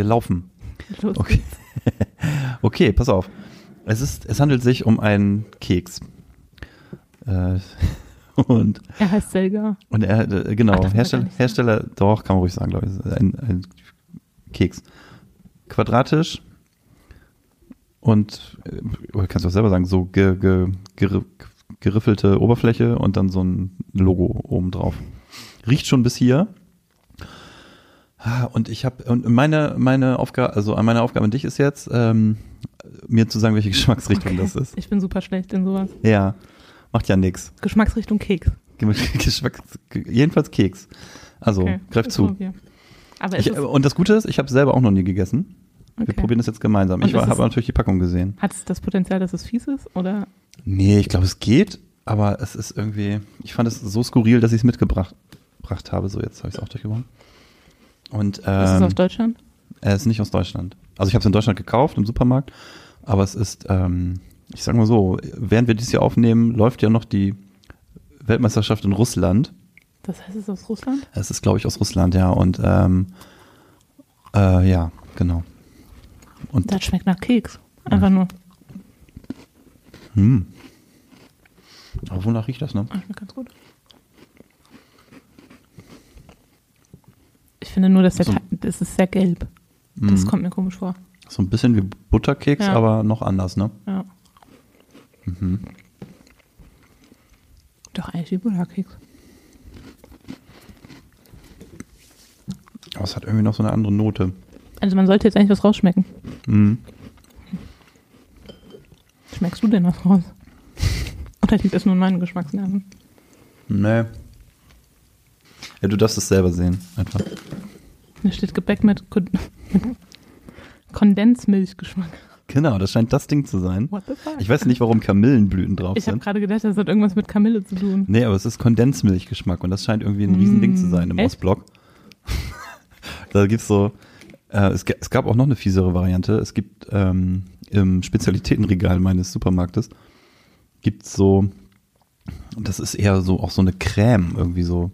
Wir laufen. Los Okay. Okay, pass auf. Es, ist, es handelt sich um einen Keks. Äh, und, Er heißt Selga. und er, äh, genau, Ach, Hersteller. Hersteller, doch, kann man ruhig sagen, glaube ich. Ein, ein Keks. Quadratisch und, äh, kannst du auch selber sagen, so ge, ge, ger, geriffelte Oberfläche und dann so ein Logo oben drauf. Riecht schon bis hier. Ah, Und ich habe und meine meine Aufgabe, also meine Aufgabe an dich ist jetzt, ähm, mir zu sagen, welche Geschmacksrichtung das ist. Ich bin super schlecht in sowas. Ja, macht ja nix. Geschmacksrichtung Keks. Geschmack, jedenfalls Keks. Also Okay, greif das zu. wir. Ich, ist, und das Gute ist, ich habe selber auch noch nie gegessen. Wir okay. probieren das jetzt gemeinsam. Und ich ist habe natürlich die Packung gesehen. hat es das Potenzial, dass es fies ist? Oder Nee, ich glaube, es geht, aber es ist irgendwie, ich fand es so skurril, dass ich es mitgebracht gebracht habe. So, jetzt habe ich es auch durchgewonnen. Und ist es ähm, aus Deutschland? er ist nicht aus Deutschland. Also ich habe es in Deutschland gekauft, im Supermarkt, aber es ist, ähm, ich sage mal so, während wir dies hier aufnehmen, läuft ja noch die Weltmeisterschaft in Russland. Das heißt, es ist aus Russland? Es ist, glaube ich, aus Russland, ja. Und ähm, äh, ja, genau. Und Das schmeckt nach Keks. Einfach nur. hm. Aber wonach riecht das, ne? Ah, schmeckt ganz gut. Ich finde nur, dass der So- Teig, das ist sehr gelb. Das Mhm. kommt mir komisch vor. So ein bisschen wie Butterkeks, Ja. aber noch anders, ne? Ja. Mhm. Doch eigentlich wie Butterkeks. Aber es hat irgendwie noch so eine andere Note. Also man sollte jetzt eigentlich was rausschmecken. Mhm. Schmeckst du denn was raus? Oder liegt das nur in meinen Geschmacksnerven? Nee. Ja, du darfst es selber sehen, einfach. Hier steht Gebäck mit, Kon mit Kondensmilchgeschmack. Genau, das scheint das Ding zu sein. What the fuck? Ich weiß nicht, warum Kamillenblüten drauf Ich habe sind. gerade gedacht, das hat irgendwas mit Kamille zu tun. Nee, aber es ist Kondensmilchgeschmack und das scheint irgendwie ein Riesending zu sein im echt? Ostblock. da gibt's so, äh, es, es gab auch noch eine fiesere Variante. Es gibt ähm, im Spezialitätenregal meines Supermarktes gibt's so, das ist eher so auch so eine Creme irgendwie so.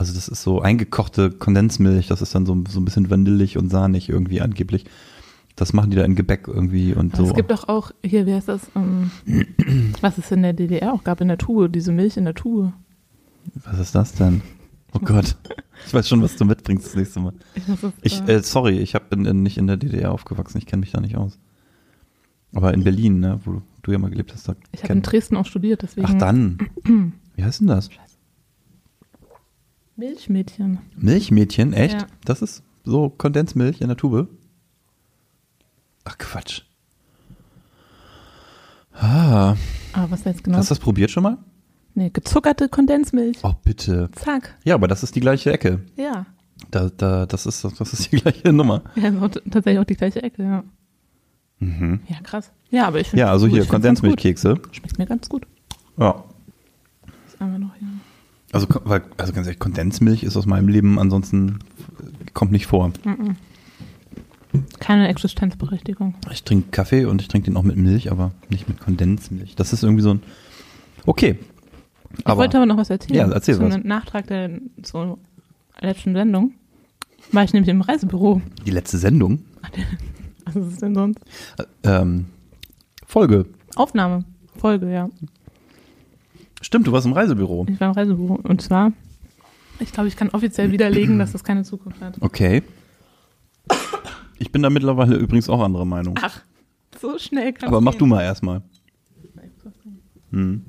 Also das ist so eingekochte Kondensmilch, das ist dann so, so ein bisschen vanillig und sahnig irgendwie angeblich. Das machen die da in Gebäck irgendwie und Aber so. Es gibt doch auch, hier, wie heißt das, ähm, was es in der DDR auch gab, in der Tube, diese Milch in der Tube. Was ist das denn? Oh Gott. Ich weiß schon, was du mitbringst das nächste Mal. Ich, äh, äh, sorry, ich habe in, in, nicht in der DDR aufgewachsen, ich kenne mich da nicht aus. Aber in Berlin, ne, wo du ja mal gelebt hast, da ich habe in Dresden auch studiert, deswegen. Ach dann. Wie heißt denn das? Milchmädchen. Milchmädchen, echt? Ja. Das ist so Kondensmilch in der Tube? Ach Quatsch. Ah, Aber was jetzt genau? hast du das probiert schon mal? nee, gezuckerte Kondensmilch. Oh, bitte. Zack. Ja, aber das ist die gleiche Ecke. Ja. Da, da, das, ist, das ist die gleiche Nummer. Ja, tatsächlich auch die gleiche Ecke, ja. Mhm. Ja, krass. Ja, aber ich finde Ja, also ich hier gut. Kondensmilchkekse. Schmeckt mir ganz gut. Ja. Das haben wir noch hier. Also, weil, also ganz ehrlich, Kondensmilch ist aus meinem Leben ansonsten äh, kommt nicht vor. Mhm. Keine Existenzberechtigung. Ich trinke Kaffee und ich trinke den auch mit Milch, aber nicht mit Kondensmilch. Das ist irgendwie so ein. Okay. Ich wollte aber noch was erzählen. Ja, erzähl Zu was. einem Nachtrag der zur letzten Sendung war ich nämlich im Reisebüro. Die letzte Sendung. Was ist denn sonst? Ähm, Folge. Aufnahme. Folge, ja. Stimmt, du warst im Reisebüro. Ich war im Reisebüro. Und zwar, ich glaube, ich kann offiziell widerlegen, dass das keine Zukunft hat. Okay. Ich bin da mittlerweile übrigens auch anderer Meinung. Ach, so schnell kann aber mach du mal erstmal. Hm.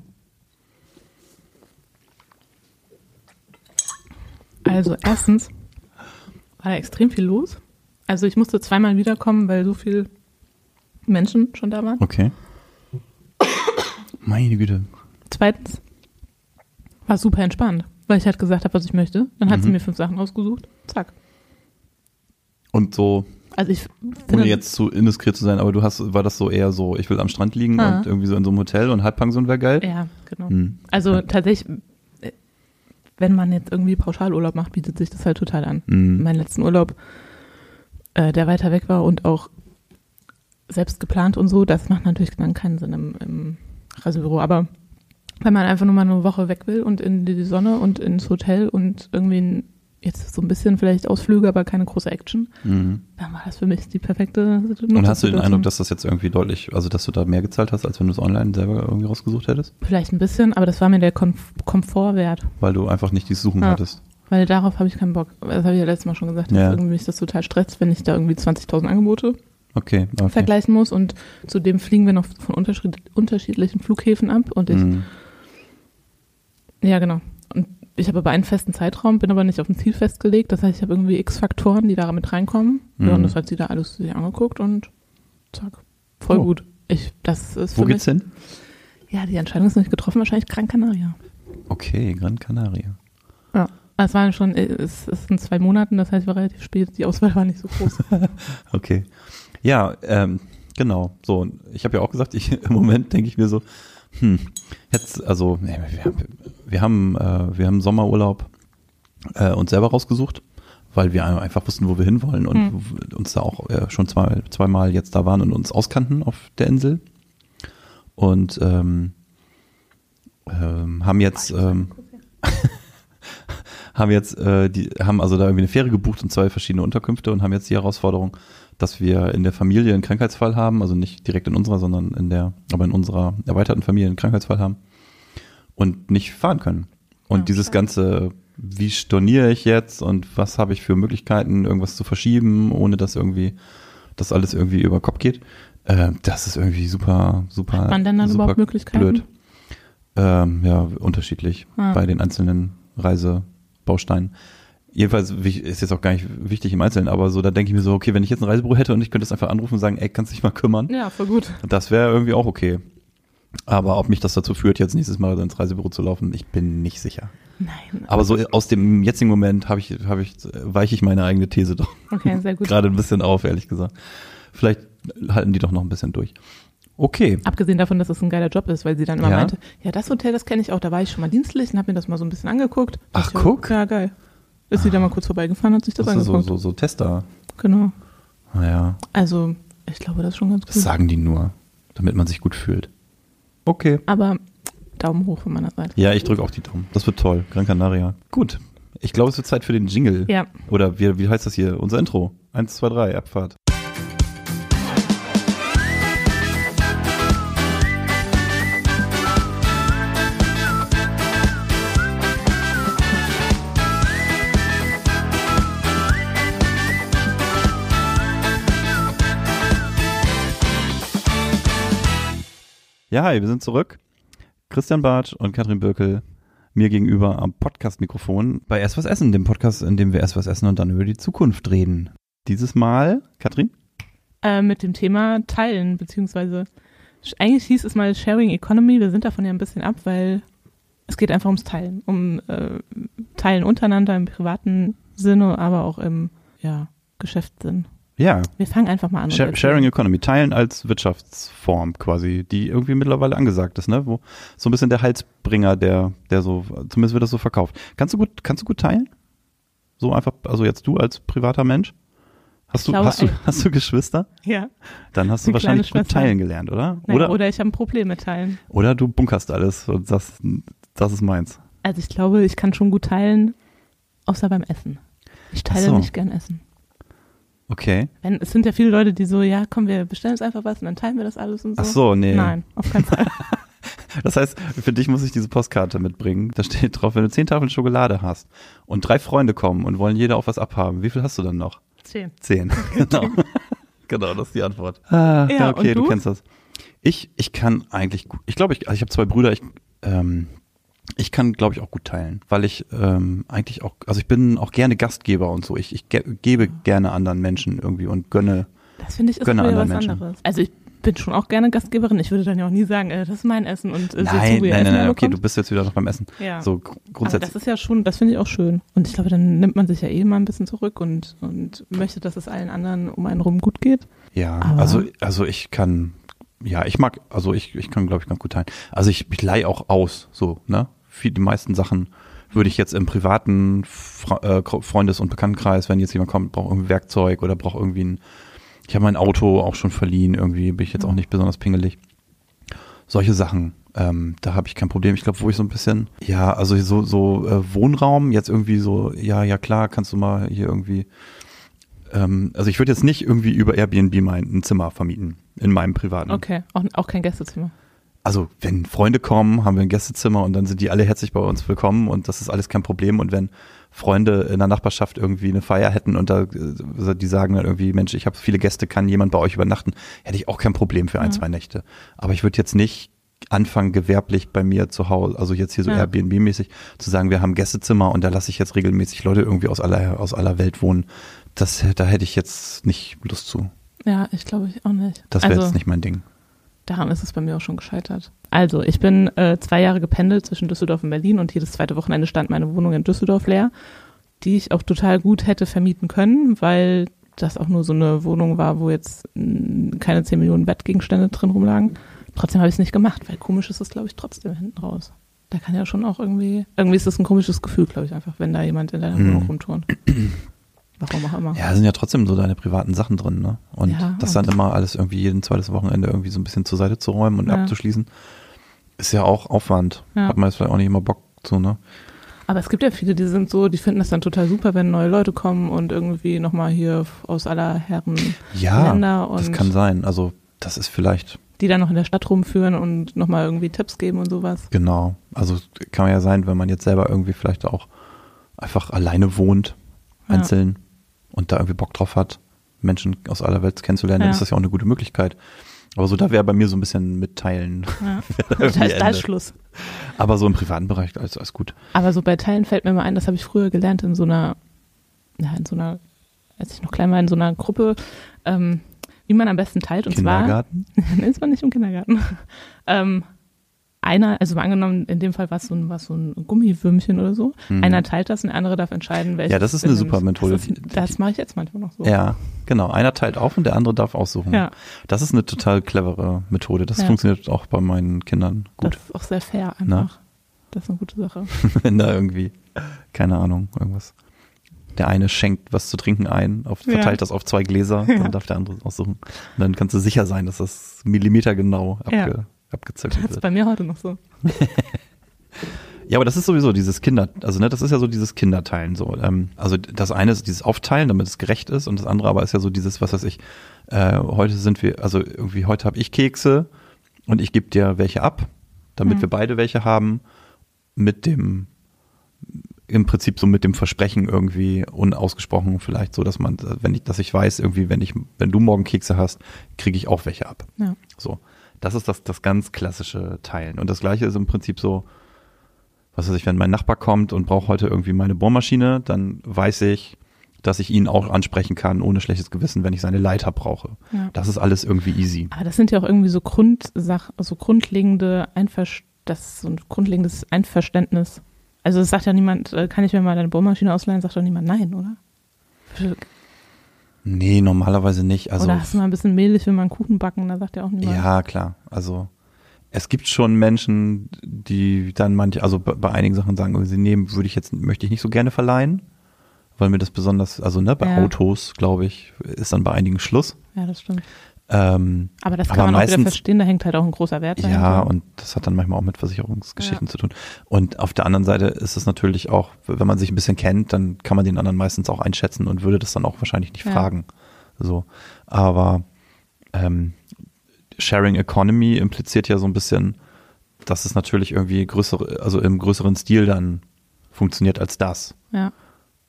Also, erstens war da extrem viel los. Also, ich musste zweimal wiederkommen, weil so viele Menschen schon da waren. Okay. Meine Güte. Zweitens war es super entspannt, weil ich halt gesagt habe, was ich möchte. Dann hat sie Mhm. mir fünf Sachen ausgesucht. Zack. Und so, Also ich ohne jetzt zu indiskret zu sein, aber du hast, war das so eher so, ich will am Strand liegen Ah. und irgendwie so in so einem Hotel und Halbpension wäre geil? ja, genau. Hm. Also tatsächlich, äh, wenn man jetzt irgendwie Pauschalurlaub macht, bietet sich das halt total an. Hm. Mein letzten Urlaub, äh, der weiter weg war und auch selbst geplant und so, das macht natürlich dann keinen Sinn im, im Reisebüro. Aber wenn man einfach nur mal eine Woche weg will und in die Sonne und ins Hotel und irgendwie ein jetzt so ein bisschen vielleicht Ausflüge, aber keine große Action, Mhm. dann war das für mich die perfekte Und hast du den. Eindruck, dass das jetzt irgendwie deutlich, also dass du da mehr gezahlt hast, als wenn du es online selber irgendwie rausgesucht hättest? Vielleicht ein bisschen, aber das war mir der Komf Komfortwert, Weil du einfach nicht dieses Suchen Ja. hattest. weil darauf habe ich keinen Bock. Das habe ich ja letztes Mal schon gesagt, dass Ja. irgendwie mich das total stresst, wenn ich da irgendwie 20.000 Angebote Okay, okay. vergleichen muss und zudem fliegen wir noch von unterschied unterschiedlichen Flughäfen ab und ich, Mhm. Ja genau. Und ich habe aber einen festen Zeitraum, bin aber nicht auf ein Ziel festgelegt. Das heißt, ich habe irgendwie x Faktoren, die da mit reinkommen. Ja, Mhm. und das hat sie da alles sich angeguckt und zack, voll Oh. gut. Ich, das ist Wo für geht's mich, hin? Ja, die Entscheidung ist noch nicht getroffen, wahrscheinlich Gran Canaria. Okay, Gran Canaria. Ja. Es waren schon, äh, es, es sind zwei Monaten, das heißt, war relativ spät. Die Auswahl war nicht so groß. Okay. Ja, ähm, genau. So, ich habe ja auch gesagt, ich im Moment denke ich mir so, hm, jetzt, also, wir haben, äh, wir haben Sommerurlaub äh, uns selber rausgesucht, weil wir einfach wussten, wo wir hinwollen und Hm. uns da auch äh, schon zwei, zweimal jetzt da waren und uns auskannten auf der Insel. Und ähm, ähm, haben jetzt ähm, haben jetzt äh, die haben also da irgendwie eine Fähre gebucht und zwei verschiedene Unterkünfte und haben jetzt die Herausforderung, dass wir in der Familie einen Krankheitsfall haben, also nicht direkt in unserer, sondern in der, aber in unserer erweiterten Familie einen Krankheitsfall haben und nicht fahren können. Und Ja, dieses schade. ganze, wie storniere ich jetzt und was habe ich für Möglichkeiten, irgendwas zu verschieben, ohne dass irgendwie das alles irgendwie über Kopf geht, äh, das ist irgendwie super, super, Hat man denn dann überhaupt Möglichkeiten? blöd. Ähm, ja, unterschiedlich Ah. bei den einzelnen Reisebausteinen. Jedenfalls ist jetzt auch gar nicht wichtig im Einzelnen, aber so, da denke ich mir so, okay, wenn ich jetzt ein Reisebüro hätte und ich könnte das einfach anrufen und sagen, ey, kannst du dich mal kümmern? Ja, voll gut. Das wäre irgendwie auch okay. Aber ob mich das dazu führt, jetzt nächstes Mal ins Reisebüro zu laufen, ich bin nicht sicher. Nein. Aber so aus dem jetzigen Moment habe ich, habe ich, weiche ich meine eigene These doch Okay, sehr gut. gerade ein bisschen auf, ehrlich gesagt. Vielleicht halten die doch noch ein bisschen durch. Okay. Abgesehen davon, dass es ein geiler Job ist, weil sie dann immer Ja? meinte, ja, das Hotel, das kenne ich auch, da war ich schon mal dienstlich und habe mir das mal so ein bisschen angeguckt. Ach, Ich, guck. Ja, geil. Ist sie da mal kurz vorbeigefahren, hat sich das, Das ist so, angeguckt. so, so Tester. Genau. Naja, Also, ich glaube, das ist schon ganz das gut. sagen die nur, damit man sich gut fühlt. Okay. Aber Daumen hoch von meiner Seite. Ja, ich drücke auch die Daumen. Das wird toll. Gran Canaria. Gut. Ich glaube, es wird Zeit für den Jingle. Ja. Oder wie, wie heißt das hier? Unser Intro. Eins, zwei, drei, Abfahrt. Ja, hi, wir sind zurück. Christian Bartsch und Katrin Birkel mir gegenüber am Podcast-Mikrofon bei Erst was essen, dem Podcast, in dem wir erst was essen und dann über die Zukunft reden. Dieses Mal, Katrin? Äh, mit dem Thema Teilen, beziehungsweise eigentlich hieß es mal Sharing Economy. Wir sind davon ja ein bisschen ab, weil es geht einfach ums Teilen. Um äh, Teilen untereinander im privaten Sinne, aber auch im ja, Geschäftssinn. Ja, Wir fangen einfach mal an. und Sha erzählen. Sharing Economy, Teilen als Wirtschaftsform quasi, die irgendwie mittlerweile angesagt ist, ne? Wo so ein bisschen der Halsbringer, der, der so, zumindest wird das so verkauft. Kannst du gut, kannst du gut teilen? So einfach, also jetzt du als privater Mensch? Hast du, glaube, hast du, hast du Geschwister? Ja. Dann hast du wahrscheinlich gut teilen gelernt, oder? Naja, Oder, oder ich habe ein Problem mit Teilen. oder du bunkerst alles und sagst, das ist meins. Also ich glaube, ich kann schon gut teilen, außer beim Essen. Ich teile so. nicht gern Essen. Okay. Wenn, es sind ja viele Leute, die so, ja, komm, wir bestellen uns einfach was und dann teilen wir das alles und so. Ach so, nee. Nein, auf keinen Fall. Das heißt, für dich muss ich diese Postkarte mitbringen. Da steht drauf, wenn du zehn Tafeln Schokolade hast und drei Freunde kommen und wollen jeder auf was abhaben, wie viel hast du dann noch? Zehn. Zehn. genau. genau, das ist die Antwort. Ah, Ja, ja, okay, du? du? kennst das. Ich, ich kann eigentlich gut. Ich glaube, ich, also ich habe zwei Brüder. Ich, ähm, ich kann, glaube ich, auch gut teilen, weil ich ähm, eigentlich auch, also ich bin auch gerne Gastgeber und so. Ich, ich ge gebe gerne anderen Menschen irgendwie und gönne. Das finde ich ist Gönne wieder was anderen Menschen. anderes. Also ich bin schon auch gerne Gastgeberin. Ich würde dann ja auch nie sagen, äh, das ist mein Essen und äh, nein, zu, nein, wie nein, Essen nein, okay, du bist jetzt wieder noch beim Essen. ja. So gr- Aber grundsätzlich. das ist ja schon, das finde ich auch schön. Und ich glaube, dann nimmt man sich ja eh mal ein bisschen zurück und, und möchte, dass es allen anderen um einen rum gut geht. Ja, Aber- also, also ich kann, ja, ich mag, also ich, ich kann, glaube ich, ganz gut teilen. Also ich, ich leih auch aus, so, ne? Für die meisten Sachen würde ich jetzt im privaten äh, Freundes- und Bekanntenkreis, wenn jetzt jemand kommt, braucht irgendwie Werkzeug oder braucht irgendwie ein, ich habe mein Auto auch schon verliehen, irgendwie bin ich jetzt auch nicht besonders pingelig. Solche Sachen Ähm, da habe ich kein Problem. Ich glaube, wo ich so ein bisschen, ja, also so, so äh, Wohnraum, jetzt irgendwie so, ja, ja klar, kannst du mal hier irgendwie, ähm, also ich würde jetzt nicht irgendwie über Airbnb mein ein Zimmer vermieten in meinem privaten. Okay, auch, auch kein Gästezimmer. Also wenn Freunde kommen, haben wir ein Gästezimmer und dann sind die alle herzlich bei uns willkommen und das ist alles kein Problem. Und wenn Freunde in der Nachbarschaft irgendwie eine Feier hätten und da äh, die sagen dann irgendwie, Mensch, ich habe viele Gäste, kann jemand bei euch übernachten, hätte ich auch kein Problem für ein, Ja. zwei Nächte. Aber ich würde jetzt nicht anfangen, gewerblich bei mir zu Hause, also jetzt hier so Ja. Airbnb-mäßig, zu sagen, wir haben Gästezimmer und da lasse ich jetzt regelmäßig Leute irgendwie aus aller, aus aller Welt wohnen. Das, da hätte ich jetzt nicht Lust zu. Ja, ich glaube ich auch nicht. Das wäre also, jetzt nicht mein Ding. Daran ist es bei mir auch schon gescheitert. Also, ich bin äh, zwei Jahre gependelt zwischen Düsseldorf und Berlin und jedes zweite Wochenende stand meine Wohnung in Düsseldorf leer, die ich auch total gut hätte vermieten können, weil das auch nur so eine Wohnung war, wo jetzt mh, keine 10 Millionen Bettgegenstände drin rumlagen. Trotzdem habe ich es nicht gemacht, weil komisch ist es, glaube ich, trotzdem hinten raus. Da kann ja schon auch irgendwie, irgendwie ist das ein komisches Gefühl, glaube ich, einfach, wenn da jemand in deiner Hm. Wohnung rumturnt. Warum auch immer. Ja, da sind ja trotzdem so deine privaten Sachen drin, ne? Und Ja, das dann und- immer alles irgendwie jeden zweites Wochenende irgendwie so ein bisschen zur Seite zu räumen und Ja. abzuschließen, ist ja auch Aufwand. Ja. Hat man jetzt vielleicht auch nicht immer Bock zu, ne? Aber es gibt ja viele, die sind so, die finden das dann total super, wenn neue Leute kommen und irgendwie nochmal hier aus aller Herren Ja, Länder und das kann sein. Also das ist vielleicht, die dann noch in der Stadt rumführen und nochmal irgendwie Tipps geben und sowas. genau. Also kann man ja sein, wenn man jetzt selber irgendwie vielleicht auch einfach alleine wohnt, Ja. einzeln und da irgendwie Bock drauf hat, Menschen aus aller Welt kennenzulernen, dann Ja. ist das ja auch eine gute Möglichkeit. Aber so, da wäre bei mir so ein bisschen mitteilen. Ja. da ist da ist Schluss. Aber so im privaten Bereich, alles, alles gut. Aber so bei Teilen fällt mir mal ein, das habe ich früher gelernt in so einer, ja, in so einer, als ich noch klein war, in so einer Gruppe, ähm, wie man am besten teilt. Und Kindergarten. zwar, nee, es war nicht im Kindergarten. ähm, einer, also mal angenommen, in dem Fall war es so ein, war so ein Gummiwürmchen oder so. Mhm. Einer teilt das und der andere darf entscheiden, welches. Ja, das ist eine er super. Methode. Das, das mache ich jetzt manchmal noch so. Ja, genau. Einer teilt auf und der andere darf aussuchen. Ja. Das ist eine total clevere Methode. Das Ja. funktioniert auch bei meinen Kindern gut. Das ist auch sehr fair Na? einfach. Das ist eine gute Sache. Wenn da irgendwie, keine Ahnung, irgendwas. Der eine schenkt was zu trinken ein, auf, Ja. verteilt das auf zwei Gläser, Ja. dann darf der andere aussuchen. Und dann kannst du sicher sein, dass das millimetergenau abge, Ja. abgezirkelt Das ist wird. bei mir heute noch so. Ja, aber das ist sowieso dieses Kinder, also ne, das ist ja so dieses Kinderteilen so. Ähm, also das eine ist dieses Aufteilen, damit es gerecht ist, und das andere aber ist ja so dieses, was weiß ich, äh, heute sind wir, also irgendwie heute habe ich Kekse und ich gebe dir welche ab, damit Mhm. wir beide welche haben, mit dem im Prinzip so mit dem Versprechen irgendwie unausgesprochen vielleicht so, dass man, wenn ich, dass ich weiß, irgendwie, wenn ich, wenn du morgen Kekse hast, kriege ich auch welche ab. Ja. So. Das ist das, das ganz klassische Teilen. Und das gleiche ist im Prinzip so, was weiß ich, wenn mein Nachbar kommt und braucht heute irgendwie meine Bohrmaschine, dann weiß ich, dass ich ihn auch ansprechen kann, ohne schlechtes Gewissen, wenn ich seine Leiter brauche. Ja. Das ist alles irgendwie easy. Aber das sind ja auch irgendwie so Grundsach, so grundlegende Einver das ist so ein grundlegendes Einverständnis. Also es sagt ja niemand, äh, kann ich mir mal deine Bohrmaschine ausleihen, sagt doch niemand nein, oder? Nee, normalerweise nicht. Also, oder hast du mal ein bisschen mehlig, will man einen Kuchen backen, da sagt ja auch niemand. ja, klar. Also, es gibt schon Menschen, die dann manche, also bei, einigen Sachen sagen, sie nehmen, würde ich jetzt, möchte ich nicht so gerne verleihen, weil mir das besonders, also ne, bei Ja. Autos, glaube ich, ist dann bei einigen Schluss. Ja, das stimmt. Ähm, Aber das kann Aber man auch wieder meistens- verstehen, da hängt halt auch ein großer Wert Ja, dahinter. und das hat dann manchmal auch mit Versicherungsgeschichten zu tun. Und auf der anderen Seite ist es natürlich auch, wenn man sich ein bisschen kennt, dann kann man den anderen meistens auch einschätzen und würde das dann auch wahrscheinlich nicht Ja. fragen. So. Aber ähm, Sharing Economy impliziert ja so ein bisschen, dass es natürlich irgendwie größere, also im größeren Stil dann funktioniert als das. Ja,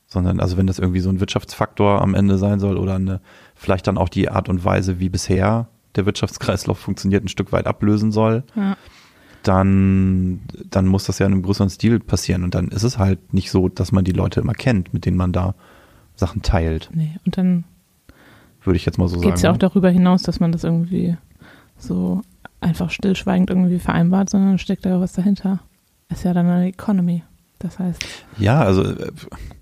Sondern, also wenn das irgendwie so ein Wirtschaftsfaktor am Ende sein soll oder eine, vielleicht dann auch die Art und Weise, wie bisher der Wirtschaftskreislauf funktioniert, ein Stück weit ablösen soll, ja, dann, dann muss das ja in einem größeren Stil passieren. Und dann ist es halt nicht so, dass man die Leute immer kennt, mit denen man da Sachen teilt, nee. Und dann würde ich jetzt mal so geht es ja auch sagen. darüber hinaus, dass man das irgendwie so einfach stillschweigend irgendwie vereinbart, sondern steckt da ja was dahinter. Ist ja dann eine Economy. Das heißt, Ja, also äh,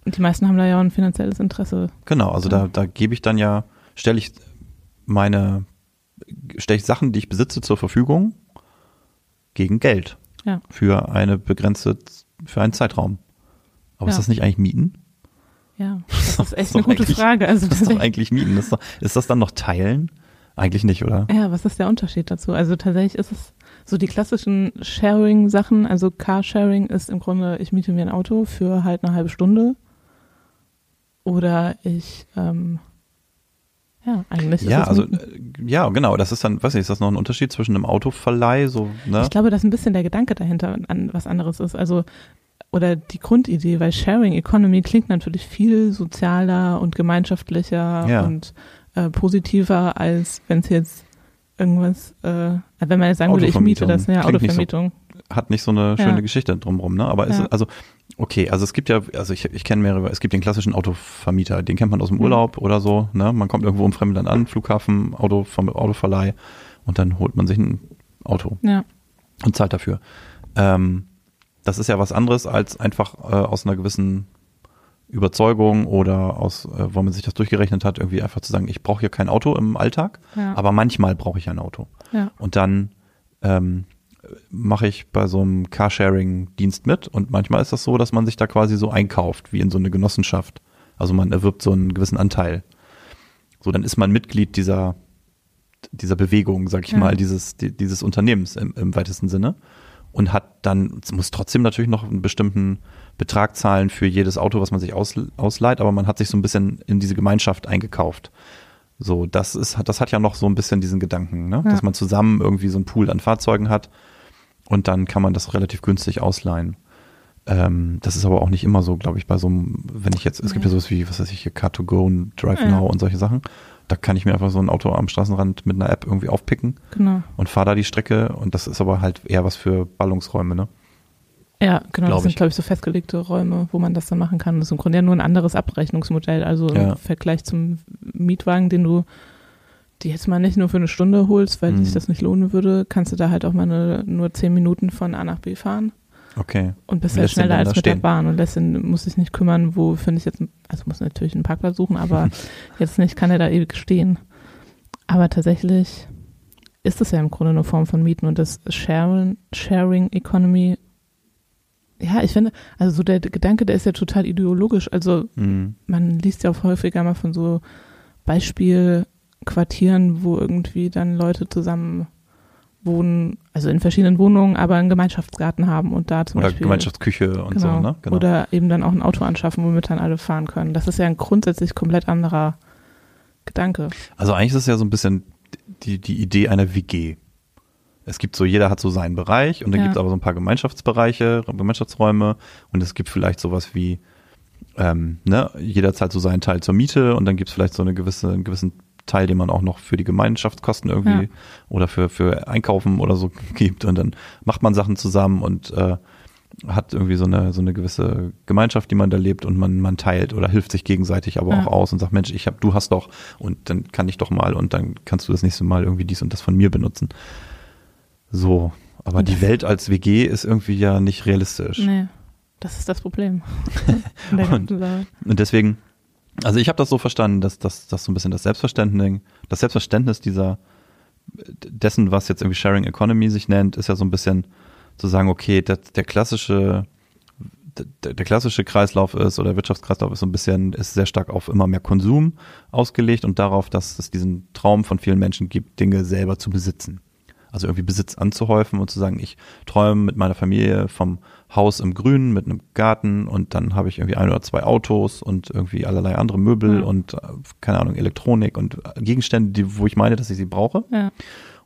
die meisten haben da ja auch ein finanzielles Interesse. genau, also da, da gebe ich dann ja, stelle ich meine, stelle ich Sachen, die ich besitze, zur Verfügung gegen Geld. Ja. Für eine begrenzte, für einen Zeitraum. Aber ist Ja. das nicht eigentlich Mieten? Ja, das ist echt ist eine gute Frage. Also Das ist doch eigentlich Mieten. Das ist, doch, ist das dann noch Teilen? Eigentlich nicht, oder? Ja, was ist der Unterschied dazu? Also tatsächlich ist es so die klassischen Sharing-Sachen, also Carsharing ist im Grunde, ich miete mir ein Auto für halt eine halbe Stunde oder ich, ähm, ja, eigentlich Ja, also äh, ja, genau. Das ist dann, weiß nicht, ist das noch ein Unterschied zwischen einem Autoverleih, so ne? Ich glaube, dass ein bisschen der Gedanke dahinter an was anderes ist. Also, oder die Grundidee, weil Sharing Economy klingt natürlich viel sozialer und gemeinschaftlicher Ja. und äh, positiver, als wenn es jetzt irgendwas, äh, wenn man jetzt sagen würde, ich miete das, ja, Klingt Autovermietung. Hat nicht so eine Ja. schöne Geschichte drumrum, ne? Aber ist, Ja. also, okay, also es gibt ja, also ich, ich kenne mehrere, es gibt den klassischen Autovermieter, den kennt man aus dem Mhm. Urlaub oder so, ne? Man kommt irgendwo im Fremdland an, Flughafen, Auto, vom Autoverleih und dann holt man sich ein Auto Ja, und zahlt dafür. Ähm, das ist ja was anderes als einfach äh, aus einer gewissen Überzeugung oder aus, äh, wo man sich das durchgerechnet hat, irgendwie einfach zu sagen, ich brauche hier kein Auto im Alltag, ja, aber manchmal brauche ich ein Auto. ja, Und dann ähm, mache ich bei so einem Carsharing-Dienst mit und manchmal ist das so, dass man sich da quasi so einkauft, wie in so eine Genossenschaft. Also man erwirbt so einen gewissen Anteil. So, dann ist man Mitglied dieser, dieser Bewegung, sag ich Ja. mal, dieses, die, dieses Unternehmens im, im weitesten Sinne. Und hat dann, muss trotzdem natürlich noch einen bestimmten Betrag zahlen für jedes Auto, was man sich aus, ausleiht, aber man hat sich so ein bisschen in diese Gemeinschaft eingekauft. So, das ist, das hat ja noch so ein bisschen diesen Gedanken, ne? Ja. dass man zusammen irgendwie so einen Pool an Fahrzeugen hat und dann kann man das relativ günstig ausleihen. Ähm, das ist aber auch nicht immer so, glaube ich, bei so einem, wenn ich jetzt, es gibt ja Nee. sowas wie, was weiß ich, hier Car2Go und Drive Ja. Now und solche Sachen. Da kann ich mir einfach so ein Auto am Straßenrand mit einer App irgendwie aufpicken genau. und fahre da die Strecke und das ist aber halt eher was für Ballungsräume, ne? Ja, genau. Glaub das sind, glaube ich, so festgelegte Räume, wo man das dann machen kann. Das ist im Grunde ja nur ein anderes Abrechnungsmodell. Also Ja. im Vergleich zum Mietwagen, den du die jetzt mal nicht nur für eine Stunde holst, weil Mhm. sich das nicht lohnen würde, kannst du da halt auch mal eine, nur zehn Minuten von A nach B fahren Okay. und bist halt den schneller als mit der stehen. Bahn und den, muss sich nicht kümmern, wo finde ich jetzt, also muss natürlich einen Parkplatz suchen, aber jetzt nicht, kann er da ewig stehen. Aber tatsächlich ist es ja im Grunde eine Form von Mieten und das Sharing, Sharing Economy ja, ich finde, also so der Gedanke, der ist ja total ideologisch. Also Mhm. man liest ja auch häufiger mal von so Beispielquartieren, wo irgendwie dann Leute zusammen wohnen, also in verschiedenen Wohnungen, aber einen Gemeinschaftsgarten haben und da zum Oder Beispiel Gemeinschaftsküche und genau, so, ne? oder eben dann auch ein Auto anschaffen, womit dann alle fahren können. Das ist ja ein grundsätzlich komplett anderer Gedanke. Also eigentlich ist es ja so ein bisschen die, die Idee einer WG. Es gibt so, jeder hat so seinen Bereich und dann Ja. gibt es aber so ein paar Gemeinschaftsbereiche, Gemeinschaftsräume und es gibt vielleicht sowas wie, ähm, ne, jeder zahlt so seinen Teil zur Miete und dann gibt es vielleicht so eine gewisse, einen gewissen Teil, den man auch noch für die Gemeinschaftskosten irgendwie Ja. oder für, für Einkaufen oder so gibt und dann macht man Sachen zusammen und äh, hat irgendwie so eine so eine gewisse Gemeinschaft, die man da lebt und man man teilt oder hilft sich gegenseitig aber Ja. auch aus und sagt Mensch, ich hab du hast doch und dann kann ich doch mal und dann kannst du das nächste Mal irgendwie dies und das von mir benutzen. So, aber die Welt als WG ist irgendwie ja nicht realistisch. Nee, das ist das Problem. Und-. Und deswegen, also ich habe das so verstanden, dass das so ein bisschen das Selbstverständnis, das Selbstverständnis dieser dessen, was jetzt irgendwie Sharing Economy sich nennt, ist ja so ein bisschen zu sagen, okay, der, der klassische der, der klassische Kreislauf ist oder Wirtschaftskreislauf ist so ein bisschen, ist sehr stark auf immer mehr Konsum ausgelegt und darauf, dass es diesen Traum von vielen Menschen gibt, Dinge selber zu besitzen. Also irgendwie Besitz anzuhäufen und zu sagen, ich träume mit meiner Familie vom Haus im Grünen mit einem Garten und dann habe ich irgendwie ein oder zwei Autos und irgendwie allerlei andere Möbel Ja. und äh, keine Ahnung, Elektronik und Gegenstände, die, wo ich meine, dass ich sie brauche. Ja.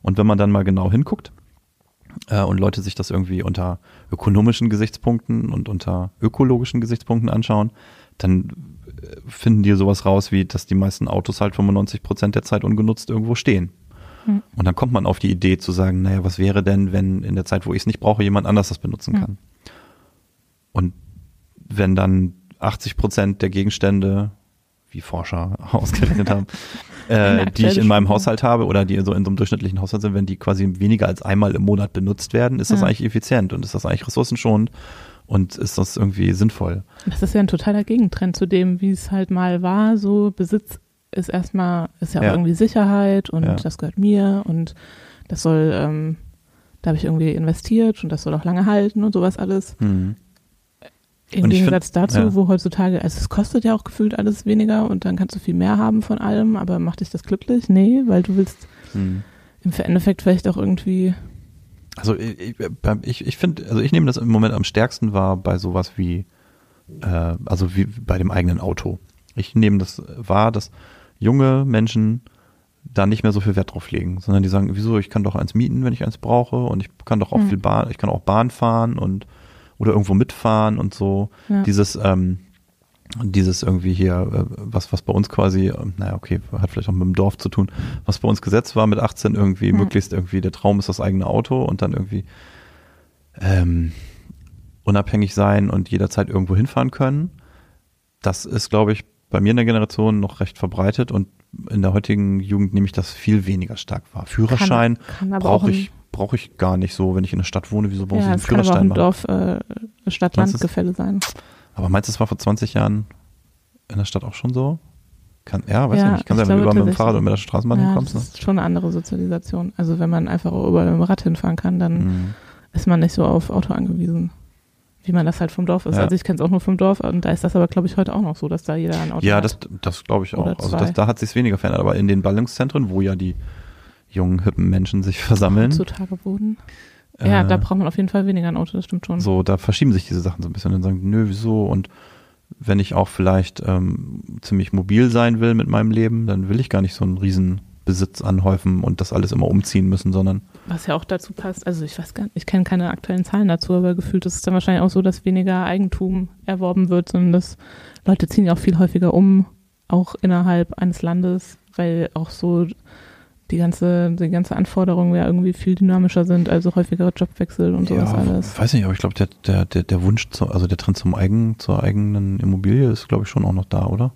Und wenn man dann mal genau hinguckt äh, und Leute sich das irgendwie unter ökonomischen Gesichtspunkten und unter ökologischen Gesichtspunkten anschauen, dann äh, finden die sowas raus, wie dass die meisten Autos halt 95 Prozent der Zeit ungenutzt irgendwo stehen. Hm. Und dann kommt man auf die Idee zu sagen, naja, was wäre denn, wenn in der Zeit, wo ich es nicht brauche, jemand anders das benutzen Hm. kann? Wenn dann 80 Prozent der Gegenstände, wie Forscher ausgerechnet haben, äh, die ich in meinem. Haushalt habe oder die so in so einem durchschnittlichen Haushalt sind, wenn die quasi weniger als einmal im Monat benutzt werden, ist das Ja. eigentlich effizient und ist das eigentlich ressourcenschonend und ist das irgendwie sinnvoll. Das ist ja ein totaler Gegentrend zu dem, wie es halt mal war. So Besitz ist erstmal, ist ja auch Ja. irgendwie Sicherheit und Ja. das gehört mir und das soll, ähm, da habe ich irgendwie investiert und das soll auch lange halten und sowas alles. Mhm. Im Gegensatz find- dazu, ja. wo heutzutage, also es kostet ja auch gefühlt alles weniger und dann kannst du viel mehr haben von allem, aber macht dich das glücklich? Nee, weil du willst Hm. im Endeffekt vielleicht auch irgendwie, Also ich, ich, ich finde, also ich nehme das im Moment am stärksten wahr bei sowas wie, äh, also wie bei dem eigenen Auto. Ich nehme das wahr, dass junge Menschen da nicht mehr so viel Wert drauf legen, sondern die sagen, wieso, ich kann doch eins mieten, wenn ich eins brauche und ich kann doch auch Mhm. viel Bahn, ich kann auch Bahn fahren und oder irgendwo mitfahren und so. ja. Dieses, ähm, dieses irgendwie hier, äh, was, was bei uns quasi, ähm, naja, okay, hat vielleicht auch mit dem Dorf zu tun, was bei uns Gesetz war mit 18 irgendwie, Hm. möglichst irgendwie, der Traum ist das eigene Auto und dann irgendwie ähm, unabhängig sein und jederzeit irgendwo hinfahren können. Das ist, glaube ich, bei mir in der Generation noch recht verbreitet und in der heutigen Jugend nehme ich das viel weniger stark wahr. Führerschein brauche ich, brauche ich gar nicht so, wenn ich in der Stadt wohne, wieso brauche ich ja, einen es kann aber auch Führerschein im machen? Dorf äh, Stadt-Land-Gefälle sein. Aber meinst du, es war vor 20 Jahren in der Stadt auch schon so? Kann, ja, weiß Ja, ich nicht. Kann ich sein, wenn du mit dem. Fahrrad und mit der Straßenbahn Ja, hinkommst. das Ne? ist schon eine andere Sozialisation. Also wenn man einfach überall mit dem Rad hinfahren kann, dann Mhm. ist man nicht so auf Auto angewiesen, wie man das halt vom Dorf ist. Ja. Also ich kenne es auch nur vom Dorf und da ist das aber, glaube ich, heute auch noch so, dass da jeder ein Auto Ja, hat. das, das glaube ich auch. Also das, da hat sich weniger verändert. Aber in den Ballungszentren, wo ja die jungen, hippen Menschen sich versammeln, heutzutage wurden. Ja, äh, da braucht man auf jeden Fall weniger ein Auto, das stimmt schon. so, da verschieben sich diese Sachen so ein bisschen und sagen, nö, wieso? Und wenn ich auch vielleicht ähm, ziemlich mobil sein will mit meinem Leben, dann will ich gar nicht so einen riesen Besitz anhäufen und das alles immer umziehen müssen, sondern Was ja auch dazu passt, also ich weiß gar nicht, ich kenne keine aktuellen Zahlen dazu, aber gefühlt ist es dann wahrscheinlich auch so, dass weniger Eigentum erworben wird, sondern dass Leute ziehen ja auch viel häufiger um, auch innerhalb eines Landes, weil auch so die ganze, die ganze Anforderungen ja irgendwie viel dynamischer sind, also häufigere Jobwechsel und sowas ja, alles. weiß nicht, aber ich glaube, der, der, der, der Wunsch, zu, also der Trend zum eigen, zur eigenen Immobilie ist, glaube ich, schon auch noch da, oder?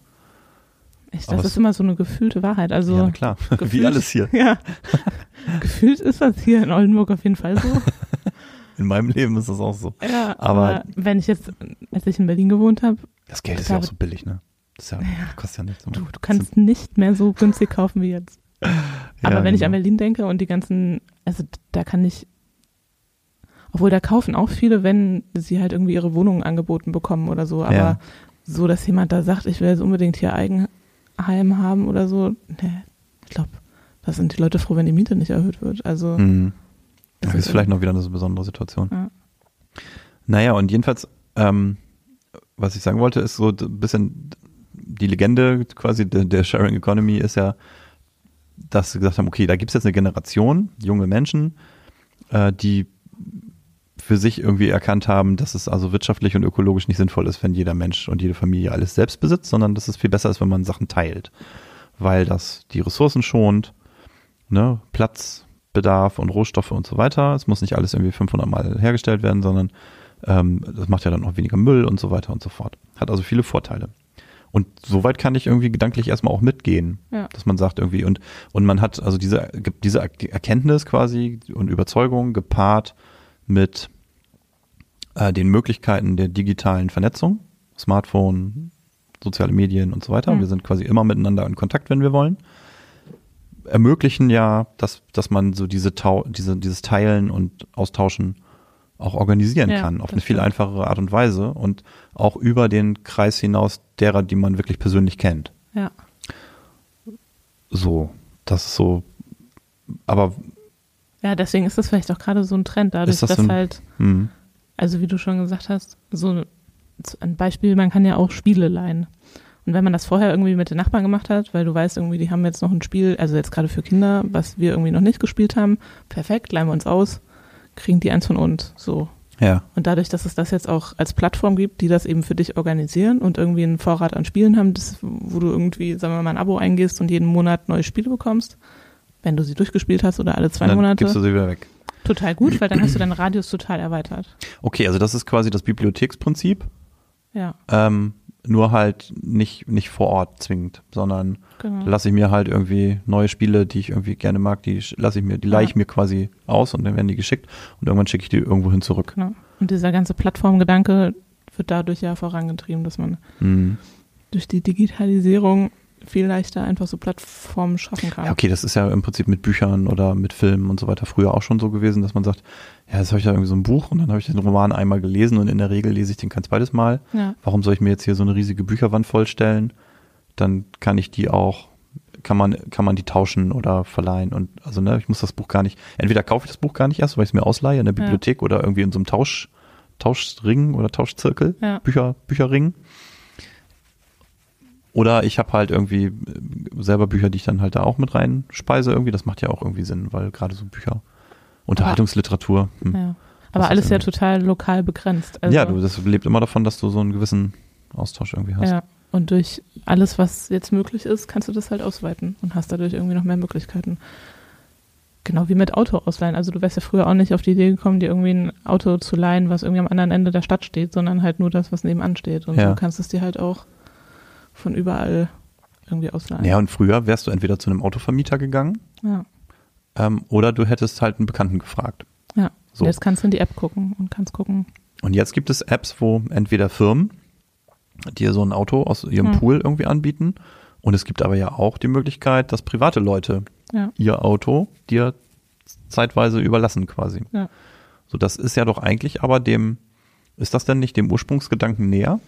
Ich, aber das es- ist immer so eine gefühlte Wahrheit. Also ja, klar. Wie gefühlt- alles hier. Ja. gefühlt ist das hier in Oldenburg auf jeden Fall so. In meinem Leben ist das auch so. Ja, Aber- aber, wenn ich jetzt, als ich in Berlin gewohnt habe, Das Geld ist ja auch so billig, ne? Das ist ja, kostet ja nichts. du, du kannst nicht mehr so günstig kaufen wie jetzt. Aber Ja, wenn ich an genau. Berlin denke und die ganzen, also da kann ich, obwohl da kaufen auch viele, wenn sie halt irgendwie ihre Wohnungen angeboten bekommen oder so, aber Ja. so, dass jemand da sagt, ich will jetzt unbedingt hier Eigenheim haben oder so, ne, ich glaube, da sind die Leute froh, wenn die Miete nicht erhöht wird. Also Mhm. das Das ist vielleicht noch wieder eine besondere Situation. Ja. Naja, und jedenfalls, ähm, was ich sagen wollte, ist so ein bisschen die Legende quasi der, der Sharing Economy ist ja, dass sie gesagt haben, okay, da gibt es jetzt eine Generation, junge Menschen, äh, die für sich irgendwie erkannt haben, dass es also wirtschaftlich und ökologisch nicht sinnvoll ist, wenn jeder Mensch und jede Familie alles selbst besitzt, sondern dass es viel besser ist, wenn man Sachen teilt, weil das die Ressourcen schont, ne, Platzbedarf und Rohstoffe und so weiter. Es muss nicht alles irgendwie 500 Mal hergestellt werden, sondern ähm, das macht ja dann auch weniger Müll und so weiter und so fort. Hat also viele Vorteile. Und soweit kann ich irgendwie gedanklich erstmal auch mitgehen, Ja. dass man sagt irgendwie und und man hat also diese diese Erkenntnis quasi und Überzeugung gepaart mit äh, den Möglichkeiten der digitalen Vernetzung, Smartphone, soziale Medien und so weiter. Mhm. Wir sind quasi immer miteinander in Kontakt, wenn wir wollen. Ermöglichen ja, dass, dass man so diese, Tau diese dieses Teilen und Austauschen auch organisieren Ja, kann, auf eine viel stimmt. einfachere Art und Weise und auch über den Kreis hinaus derer, die man wirklich persönlich kennt. ja. So, das ist so, aber Ja, deswegen ist das vielleicht auch gerade so ein Trend, dadurch, das dass ein- halt, hm, also wie du schon gesagt hast, so ein Beispiel, man kann ja auch Spiele leihen. Und wenn man das vorher irgendwie mit den Nachbarn gemacht hat, weil du weißt irgendwie, die haben jetzt noch ein Spiel, also jetzt gerade für Kinder, was wir irgendwie noch nicht gespielt haben, perfekt, leihen wir uns aus, kriegen die eins von uns, so. Ja, Und dadurch, dass es das jetzt auch als Plattform gibt, die das eben für dich organisieren und irgendwie einen Vorrat an Spielen haben, das, wo du irgendwie, sagen wir mal, ein Abo eingehst und jeden Monat neue Spiele bekommst, wenn du sie durchgespielt hast oder alle zwei dann Monate, gibst du sie wieder weg. total gut, weil dann hast du deinen Radius total erweitert. Okay, also das ist quasi das Bibliotheksprinzip, Ja, ähm, nur halt nicht, nicht vor Ort zwingend, sondern genau. lasse ich mir halt irgendwie neue Spiele, die ich irgendwie gerne mag, die lasse ich mir, die leihe ich Ja. mir quasi aus und dann werden die geschickt und irgendwann schicke ich die irgendwo hin zurück. genau. Und dieser ganze Plattformgedanke wird dadurch ja vorangetrieben, dass man Mhm. durch die Digitalisierung viel leichter einfach so Plattformen schaffen kann. Ja, okay, das ist ja im Prinzip mit Büchern oder mit Filmen und so weiter früher auch schon so gewesen, dass man sagt, ja, jetzt habe ich da irgendwie so ein Buch und dann habe ich den Roman einmal gelesen und in der Regel lese ich den kein zweites Mal. Ja. Warum soll ich mir jetzt hier so eine riesige Bücherwand vollstellen? Dann kann ich die auch, kann man, kann man die tauschen oder verleihen und also ne, ich muss das Buch gar nicht, entweder kaufe ich das Buch gar nicht erst, weil ich es mir ausleihe in der Ja. Bibliothek oder irgendwie in so einem Tausch, Tauschring oder Tauschzirkel, Ja. Bücher, Bücherring. Oder ich habe halt irgendwie äh, selber Bücher, die ich dann halt da auch mit reinspeise irgendwie. Das macht ja auch irgendwie Sinn, weil gerade so Bücher, Unterhaltungsliteratur. Hm. Ja. Aber alles ja total lokal begrenzt. Also, ja, du, das lebt immer davon, dass du so einen gewissen Austausch irgendwie hast. Ja. Und durch alles, was jetzt möglich ist, kannst du das halt ausweiten und hast dadurch irgendwie noch mehr Möglichkeiten. Genau wie mit Auto ausleihen. Also du wärst ja früher auch nicht auf die Idee gekommen, dir irgendwie ein Auto zu leihen, was irgendwie am anderen Ende der Stadt steht, sondern halt nur das, was nebenan steht. Und Ja. du kannst es dir halt auch von überall irgendwie ausleihen. Ja, und früher wärst du entweder zu einem Autovermieter gegangen ja. ähm, oder du hättest halt einen Bekannten gefragt. ja. So. Jetzt kannst du in die App gucken und kannst gucken. Und jetzt gibt es Apps, wo entweder Firmen dir so ein Auto aus ihrem Hm. Pool irgendwie anbieten. Und es gibt aber ja auch die Möglichkeit, dass private Leute Ja. ihr Auto dir zeitweise überlassen quasi. Ja. So, das ist ja doch eigentlich aber dem, ist das denn nicht dem Ursprungsgedanken näher?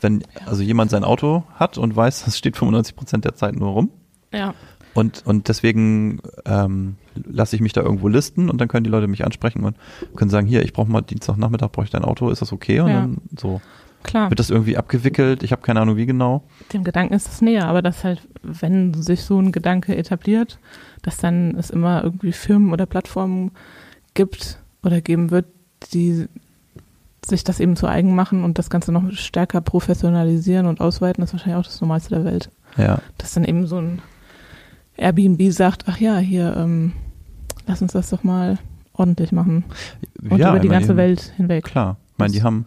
Wenn also jemand sein Auto hat und weiß, das steht 95 Prozent der Zeit nur rum Ja. und, und deswegen ähm, lasse ich mich da irgendwo listen und dann können die Leute mich ansprechen und können sagen, hier, ich brauche mal Dienstagnachmittag, brauche ich dein Auto, ist das okay? Und Ja. dann so. Klar. Wird das irgendwie abgewickelt? Ich habe keine Ahnung, wie genau. dem Gedanken ist es näher, aber dass halt, wenn sich so ein Gedanke etabliert, dass dann es immer irgendwie Firmen oder Plattformen gibt oder geben wird, die sich das eben zu eigen machen und das Ganze noch stärker professionalisieren und ausweiten, ist wahrscheinlich auch das Normalste der Welt. Ja. Dass dann eben so ein Airbnb sagt, ach ja, hier, ähm, lass uns das doch mal ordentlich machen und ja, über die ganze Welt hinweg. Klar. Ich meine, die haben,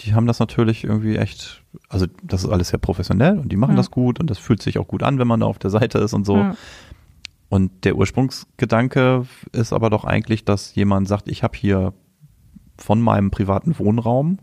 die haben das natürlich irgendwie echt, also das ist alles sehr professionell und die machen Ja. das gut und das fühlt sich auch gut an, wenn man da auf der Seite ist und so. Ja, Und der Ursprungsgedanke ist aber doch eigentlich, dass jemand sagt, ich habe hier von meinem privaten Wohnraum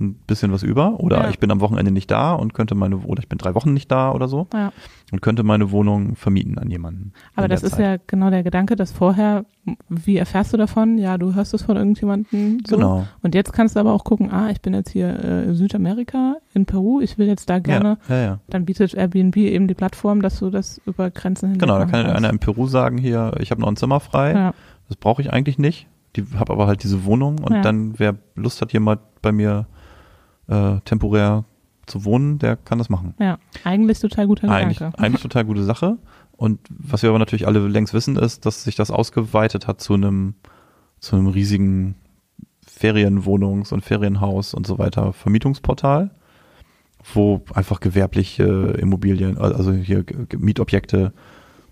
ein bisschen was über oder Ja. ich bin am Wochenende nicht da und könnte meine oder ich bin drei Wochen nicht da oder so ja. und könnte meine Wohnung vermieten an jemanden. Aber das ist Zeit. ja genau der Gedanke, dass vorher, wie erfährst du davon? Ja, du hörst es von irgendjemandem so. genau. Und jetzt kannst du aber auch gucken, ah, ich bin jetzt hier äh, in Südamerika, in Peru, ich will jetzt da gerne. Ja. Dann bietet Airbnb eben die Plattform, dass du das über Grenzen hinweg Genau, da kann einer in Peru sagen, hier, ich habe noch ein Zimmer frei, das brauche ich eigentlich nicht. Die habe aber halt diese Wohnung und Ja. dann, wer Lust hat, jemand bei mir äh, temporär zu wohnen, der kann das machen. ja, eigentlich total guter Eigentlich, Gedanke. eigentlich total gute Sache. Und was wir aber natürlich alle längst wissen, ist, dass sich das ausgeweitet hat zu einem, zu einem riesigen Ferienwohnungs- und Ferienhaus und so weiter Vermietungsportal, wo einfach gewerbliche Immobilien, also hier Mietobjekte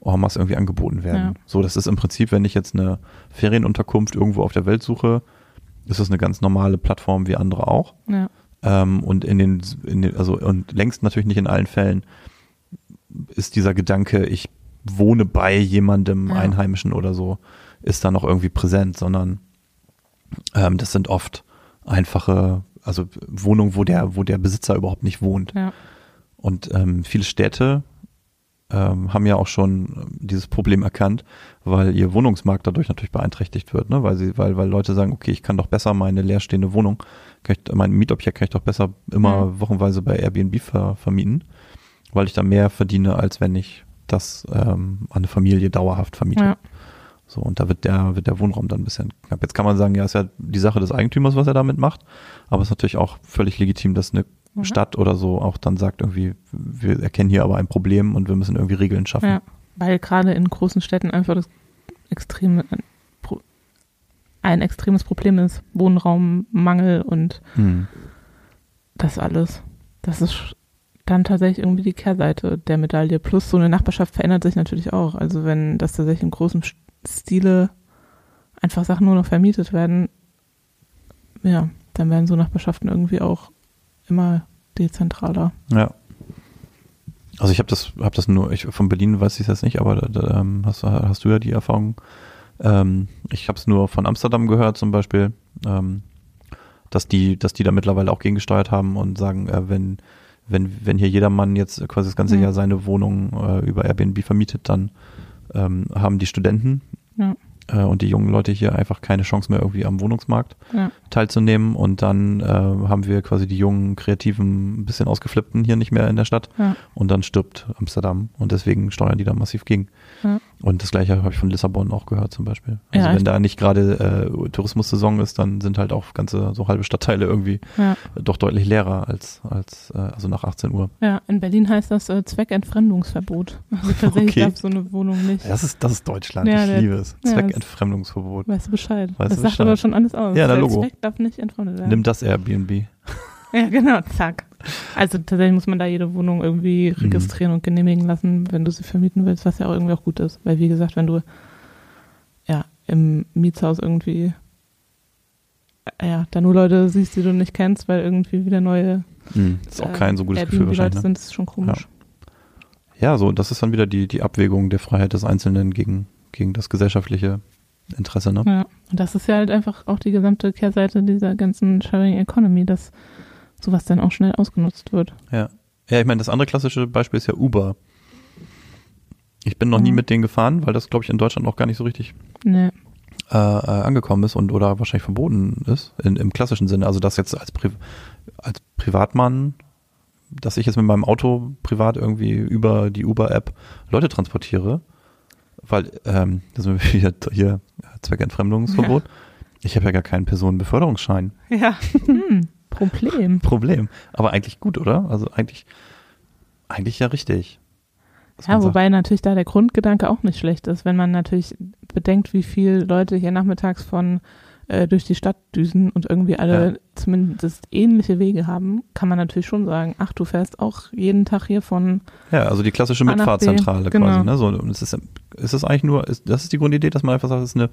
masse irgendwie angeboten werden. Ja. So, das ist im Prinzip, wenn ich jetzt eine Ferienunterkunft irgendwo auf der Welt suche, ist das eine ganz normale Plattform wie andere auch. Ja, Ähm, und in den, in den, also und längst natürlich nicht in allen Fällen ist dieser Gedanke, ich wohne bei jemandem Ja. Einheimischen oder so, ist da noch irgendwie präsent, sondern ähm, das sind oft einfache, also Wohnungen, wo der, wo der Besitzer überhaupt nicht wohnt. ja, Und ähm, viele Städte ähm, haben ja auch schon ähm, dieses Problem erkannt, weil ihr Wohnungsmarkt dadurch natürlich beeinträchtigt wird, ne? Weil sie, weil, weil Leute sagen, okay, ich kann doch besser meine leerstehende Wohnung, kann ich, mein Mietobjekt kann ich doch besser immer Mhm. wochenweise bei Airbnb ver, vermieten, weil ich da mehr verdiene, als wenn ich das ähm, an eine Familie dauerhaft vermiete. ja, So, und da wird der, wird der Wohnraum dann ein bisschen knapp. Jetzt kann man sagen, ja, ist ja die Sache des Eigentümers, was er damit macht, aber es ist natürlich auch völlig legitim, dass eine Mhm. Stadt oder so auch dann sagt irgendwie, wir erkennen hier aber ein Problem und wir müssen irgendwie Regeln schaffen. ja. Weil gerade in großen Städten einfach das extreme, ein extremes Problem ist. Wohnraummangel und Hm. das alles. Das ist dann tatsächlich irgendwie die Kehrseite der Medaille. Plus so eine Nachbarschaft verändert sich natürlich auch. Also wenn das tatsächlich im großen Stile einfach Sachen nur noch vermietet werden, ja, dann werden so Nachbarschaften irgendwie auch immer dezentraler. Ja. Also ich habe das, habe das nur, ich von Berlin weiß ich das nicht, aber da, da, ähm, hast, du- hast du ja die Erfahrung. Ähm, ich habe es nur von Amsterdam gehört zum Beispiel, ähm, dass die, dass die da mittlerweile auch gegengesteuert haben und sagen, äh, wenn wenn, wenn hier jedermann jetzt quasi das ganze Mhm. Jahr seine Wohnung äh, über Airbnb vermietet, dann ähm, haben die Studenten Ja. Äh, und die jungen Leute hier einfach keine Chance mehr irgendwie am Wohnungsmarkt Ja. teilzunehmen und dann äh, haben wir quasi die jungen, kreativen, ein bisschen ausgeflippten hier nicht mehr in der Stadt Ja. und dann stirbt Amsterdam und deswegen steuern die da massiv gegen. Ja. Und das gleiche habe ich von Lissabon auch gehört zum Beispiel. Also Ja, wenn da nicht gerade äh, Tourismussaison ist, dann sind halt auch ganze so halbe Stadtteile irgendwie Ja. doch deutlich leerer als, als äh, also nach 18 Uhr. ja, in Berlin heißt das äh, Zweckentfremdungsverbot. Also tatsächlich Okay. darf so eine Wohnung nicht. Das ist, das ist Deutschland, Ja, ich der- liebe es. Zweckentfremdungsverbot. Weißt du Bescheid? Weißt das du sagt Bescheid. aber schon alles aus. Ja, Der Logo. Zweck darf nicht entfremdet werden. Nimm das Airbnb. Ja, genau, zack. Also tatsächlich muss man da jede Wohnung irgendwie Mhm. registrieren und genehmigen lassen, wenn du sie vermieten willst, was ja auch irgendwie auch gut ist. Weil wie gesagt, wenn du ja im Mietshaus irgendwie äh, ja, da nur Leute siehst, die du nicht kennst, weil irgendwie wieder neue Mhm. Das ist auch kein so gutes Gefühl wahrscheinlich. Ne? sind, ist schon komisch. Ja, so, das ist dann wieder die, die Abwägung der Freiheit des Einzelnen gegen, gegen das gesellschaftliche Interesse, ne? Ja. Und das ist ja halt einfach auch die gesamte Kehrseite dieser ganzen Sharing Economy, dass sowas dann auch schnell ausgenutzt wird. Ja. Ja, ich meine, das andere klassische Beispiel ist ja Uber. Ich bin noch nie Mhm. mit denen gefahren, weil das, glaube ich, in Deutschland noch gar nicht so richtig Nee. äh, äh, angekommen ist und oder wahrscheinlich verboten ist, in, im klassischen Sinne. Also das jetzt als, Pri als Privatmann, dass ich jetzt mit meinem Auto privat irgendwie über die Uber-App Leute transportiere, weil, ähm, das wir wieder hier Zweckentfremdungsverbot. Ich habe ja gar keinen Personenbeförderungsschein. Ja. Hm, Problem. Problem. Aber eigentlich gut, oder? Also eigentlich, eigentlich ja richtig. Ja, man sagt, wobei natürlich da der Grundgedanke auch nicht schlecht ist, wenn man natürlich bedenkt, wie viel Leute hier nachmittags von äh, durch die Stadt düsen und irgendwie alle Ja. zumindest ähnliche Wege haben, kann man natürlich schon sagen, ach, du fährst auch jeden Tag hier von, Ja, also die klassische Mitfahrzentrale genau. quasi. Ne? So, und es ist, ist es eigentlich nur, ist, das ist die Grundidee, dass man einfach sagt, es ist eine,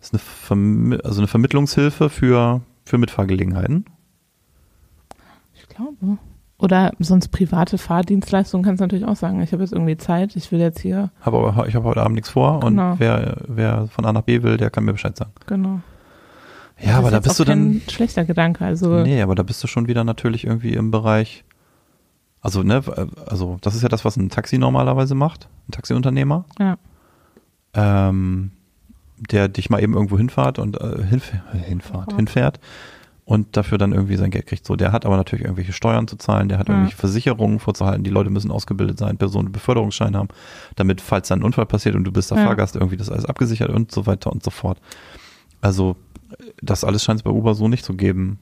ist eine, Vermi also eine Vermittlungshilfe für, für Mitfahrgelegenheiten. Glaube, oder sonst private Fahrdienstleistungen kannst du natürlich auch sagen, ich habe jetzt irgendwie Zeit, ich will jetzt hier, Hab aber, ich habe heute Abend nichts vor und Genau. wer, wer von A nach B will, der kann mir Bescheid sagen. genau. Ja, aber das da ist bist du dann. schlechter Gedanke, also Nee, aber da bist du schon wieder natürlich irgendwie im Bereich. Also, ne, also das ist ja das, was ein Taxi normalerweise macht, ein Taxiunternehmer. ja, ähm, der dich mal eben irgendwo hinfahrt und äh, hinf hinfahrt, Fahrt. hinfährt und dafür dann irgendwie sein Geld kriegt. So, der hat aber natürlich irgendwelche Steuern zu zahlen, der hat Ja. irgendwelche Versicherungen vorzuhalten, die Leute müssen ausgebildet sein, Personen Beförderungsschein haben, damit, falls dann ein Unfall passiert und du bist der Ja. Fahrgast, irgendwie das alles abgesichert und so weiter und so fort. Also, das alles scheint es bei Uber so nicht zu geben.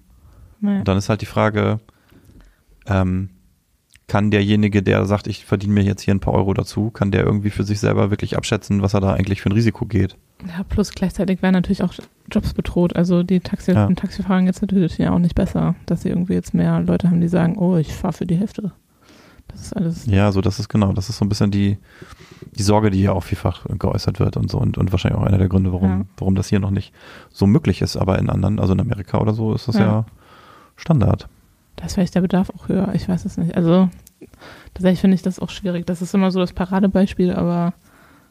nee. Und dann ist halt die Frage, ähm, kann derjenige, der sagt, ich verdiene mir jetzt hier ein paar Euro dazu, kann der irgendwie für sich selber wirklich abschätzen, was er da eigentlich für ein Risiko geht? Ja, plus gleichzeitig werden natürlich auch Jobs bedroht. Also die Taxi Ja. den Taxifahrern jetzt natürlich ja auch nicht besser, dass sie irgendwie jetzt mehr Leute haben, die sagen, oh, ich fahre für die Hälfte. Das ist alles. Ja, so das ist genau, das ist so ein bisschen die, die Sorge, die ja auch vielfach geäußert wird und so und, und wahrscheinlich auch einer der Gründe, warum, Ja. warum das hier noch nicht so möglich ist. Aber in anderen, also in Amerika oder so, ist das ja, Ja. Standard. Da ist vielleicht der Bedarf auch höher. Ich weiß es nicht. Also tatsächlich finde ich das auch schwierig. Das ist immer so das Paradebeispiel, aber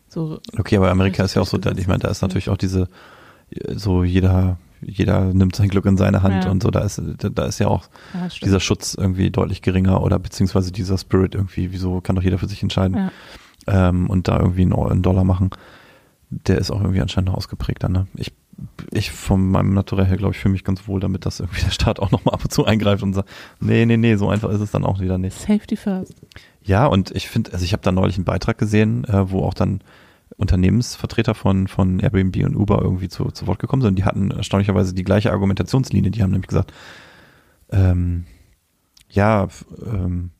so. Okay, aber Amerika ist ja auch so, ich meine, da ist natürlich auch diese, so jeder, jeder nimmt sein Glück in seine Hand Ja. und so, da ist, da, ist ja auch Ja, dieser Schutz irgendwie deutlich geringer oder beziehungsweise dieser Spirit irgendwie, wieso kann doch jeder für sich entscheiden Ja. ähm, und da irgendwie einen, einen Dollar machen, der ist auch irgendwie anscheinend noch ausgeprägter. Ne? Ich, ich von meinem Naturell her, glaube ich, fühle mich ganz wohl damit, dass irgendwie der Staat auch nochmal ab und zu eingreift und sagt, nee, nee, nee, so einfach ist es dann auch wieder nicht. Safety first. Ja, und ich finde, also ich habe da neulich einen Beitrag gesehen, äh, wo auch dann Unternehmensvertreter von, von Airbnb und Uber irgendwie zu, zu Wort gekommen sind. Und die hatten erstaunlicherweise die gleiche Argumentationslinie. Die haben nämlich gesagt, ähm, ja, ähm,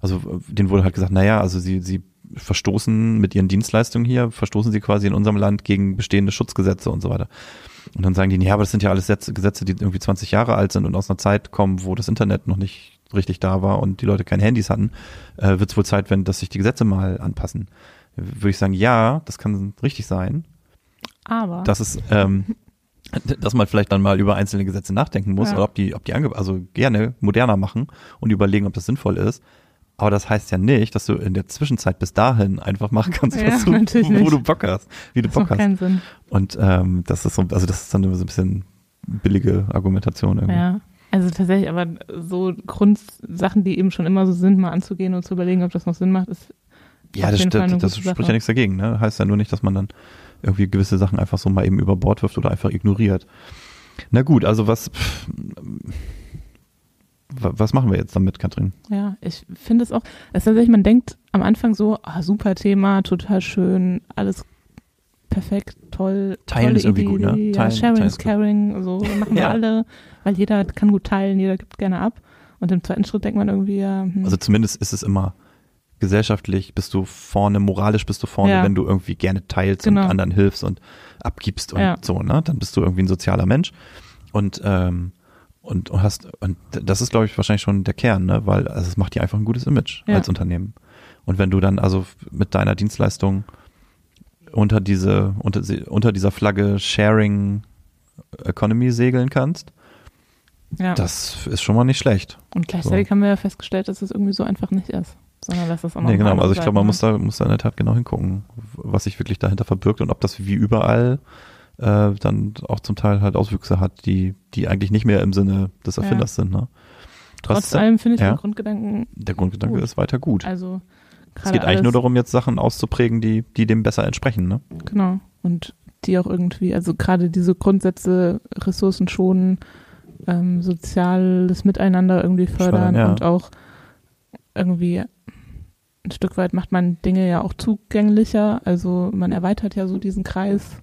also äh, denen wurde halt gesagt, naja, also sie, sie verstoßen mit ihren Dienstleistungen hier, verstoßen sie quasi in unserem Land gegen bestehende Schutzgesetze und so weiter. Und dann sagen die, ja, aber das sind ja alles Gesetze, die irgendwie 20 Jahre alt sind und aus einer Zeit kommen, wo das Internet noch nicht richtig da war und die Leute keine Handys hatten, äh, wird es wohl Zeit, wenn, dass sich die Gesetze mal anpassen. Würde ich sagen, ja, das kann richtig sein, Aber. dass es, ähm, dass man vielleicht dann mal über einzelne Gesetze nachdenken muss Ja. oder ob die, ob die ange also gerne moderner machen und überlegen, ob das sinnvoll ist. Aber das heißt ja nicht, dass du in der Zwischenzeit bis dahin einfach machen kannst, Ja, was du, wo du Bock hast, wie du das Bock macht hast. keinen Sinn. Und ähm, das ist so, also das ist dann immer so ein bisschen billige Argumentation irgendwie. Ja. Also tatsächlich, aber so Grundsachen, die eben schon immer so sind, mal anzugehen und zu überlegen, ob das noch Sinn macht, ist Ja, das, das, das spricht Sache. ja nichts dagegen. Ne? Heißt ja nur nicht, dass man dann irgendwie gewisse Sachen einfach so mal eben über Bord wirft oder einfach ignoriert. Na gut, also was, pff, was machen wir jetzt damit, Katrin? Ja, ich finde es auch, es ist tatsächlich, man denkt am Anfang so, ah, super Thema, total schön, alles perfekt, toll. Teilen ist irgendwie Idee, gut, ne? Ja, Teilen- sharing teilen is caring, so machen wir Ja. alle, weil jeder kann gut teilen, jeder gibt gerne ab. Und im zweiten Schritt denkt man irgendwie, ja, hm, Also zumindest ist es immer gesellschaftlich, bist du vorne, moralisch bist du vorne, Ja. wenn du irgendwie gerne teilst Genau. und anderen hilfst und abgibst und Ja. so, ne? Dann bist du irgendwie ein sozialer Mensch und ähm, und, und hast und das ist glaube ich wahrscheinlich schon der Kern, ne? Weil also es macht dir einfach ein gutes Image Ja. als Unternehmen. Und wenn du dann also mit deiner Dienstleistung unter diese unter, unter dieser Flagge Sharing Economy segeln kannst, ja. das ist schon mal nicht schlecht. Und gleichzeitig haben wir ja festgestellt, dass es irgendwie so einfach nicht ist, sondern dass es auch noch Nee, genau. Also ich glaube, man muss da, muss da in der Tat genau hingucken, was sich wirklich dahinter verbirgt und ob das wie überall äh, dann auch zum Teil halt Auswüchse hat, die, die eigentlich nicht mehr im Sinne des Ja. Erfinders sind. Ne? Trotz denn- allem finde ich Ja. den Grundgedanken, Der Grundgedanke Gut. ist weiter gut. also es geht eigentlich nur darum, jetzt Sachen auszuprägen, die, die dem besser entsprechen. Ne? Genau. Und die auch irgendwie, also gerade diese Grundsätze, Ressourcen schonen, ähm, soziales Miteinander irgendwie fördern Fördern, ja. und auch irgendwie ein Stück weit macht man Dinge ja auch zugänglicher. Also man erweitert ja so diesen Kreis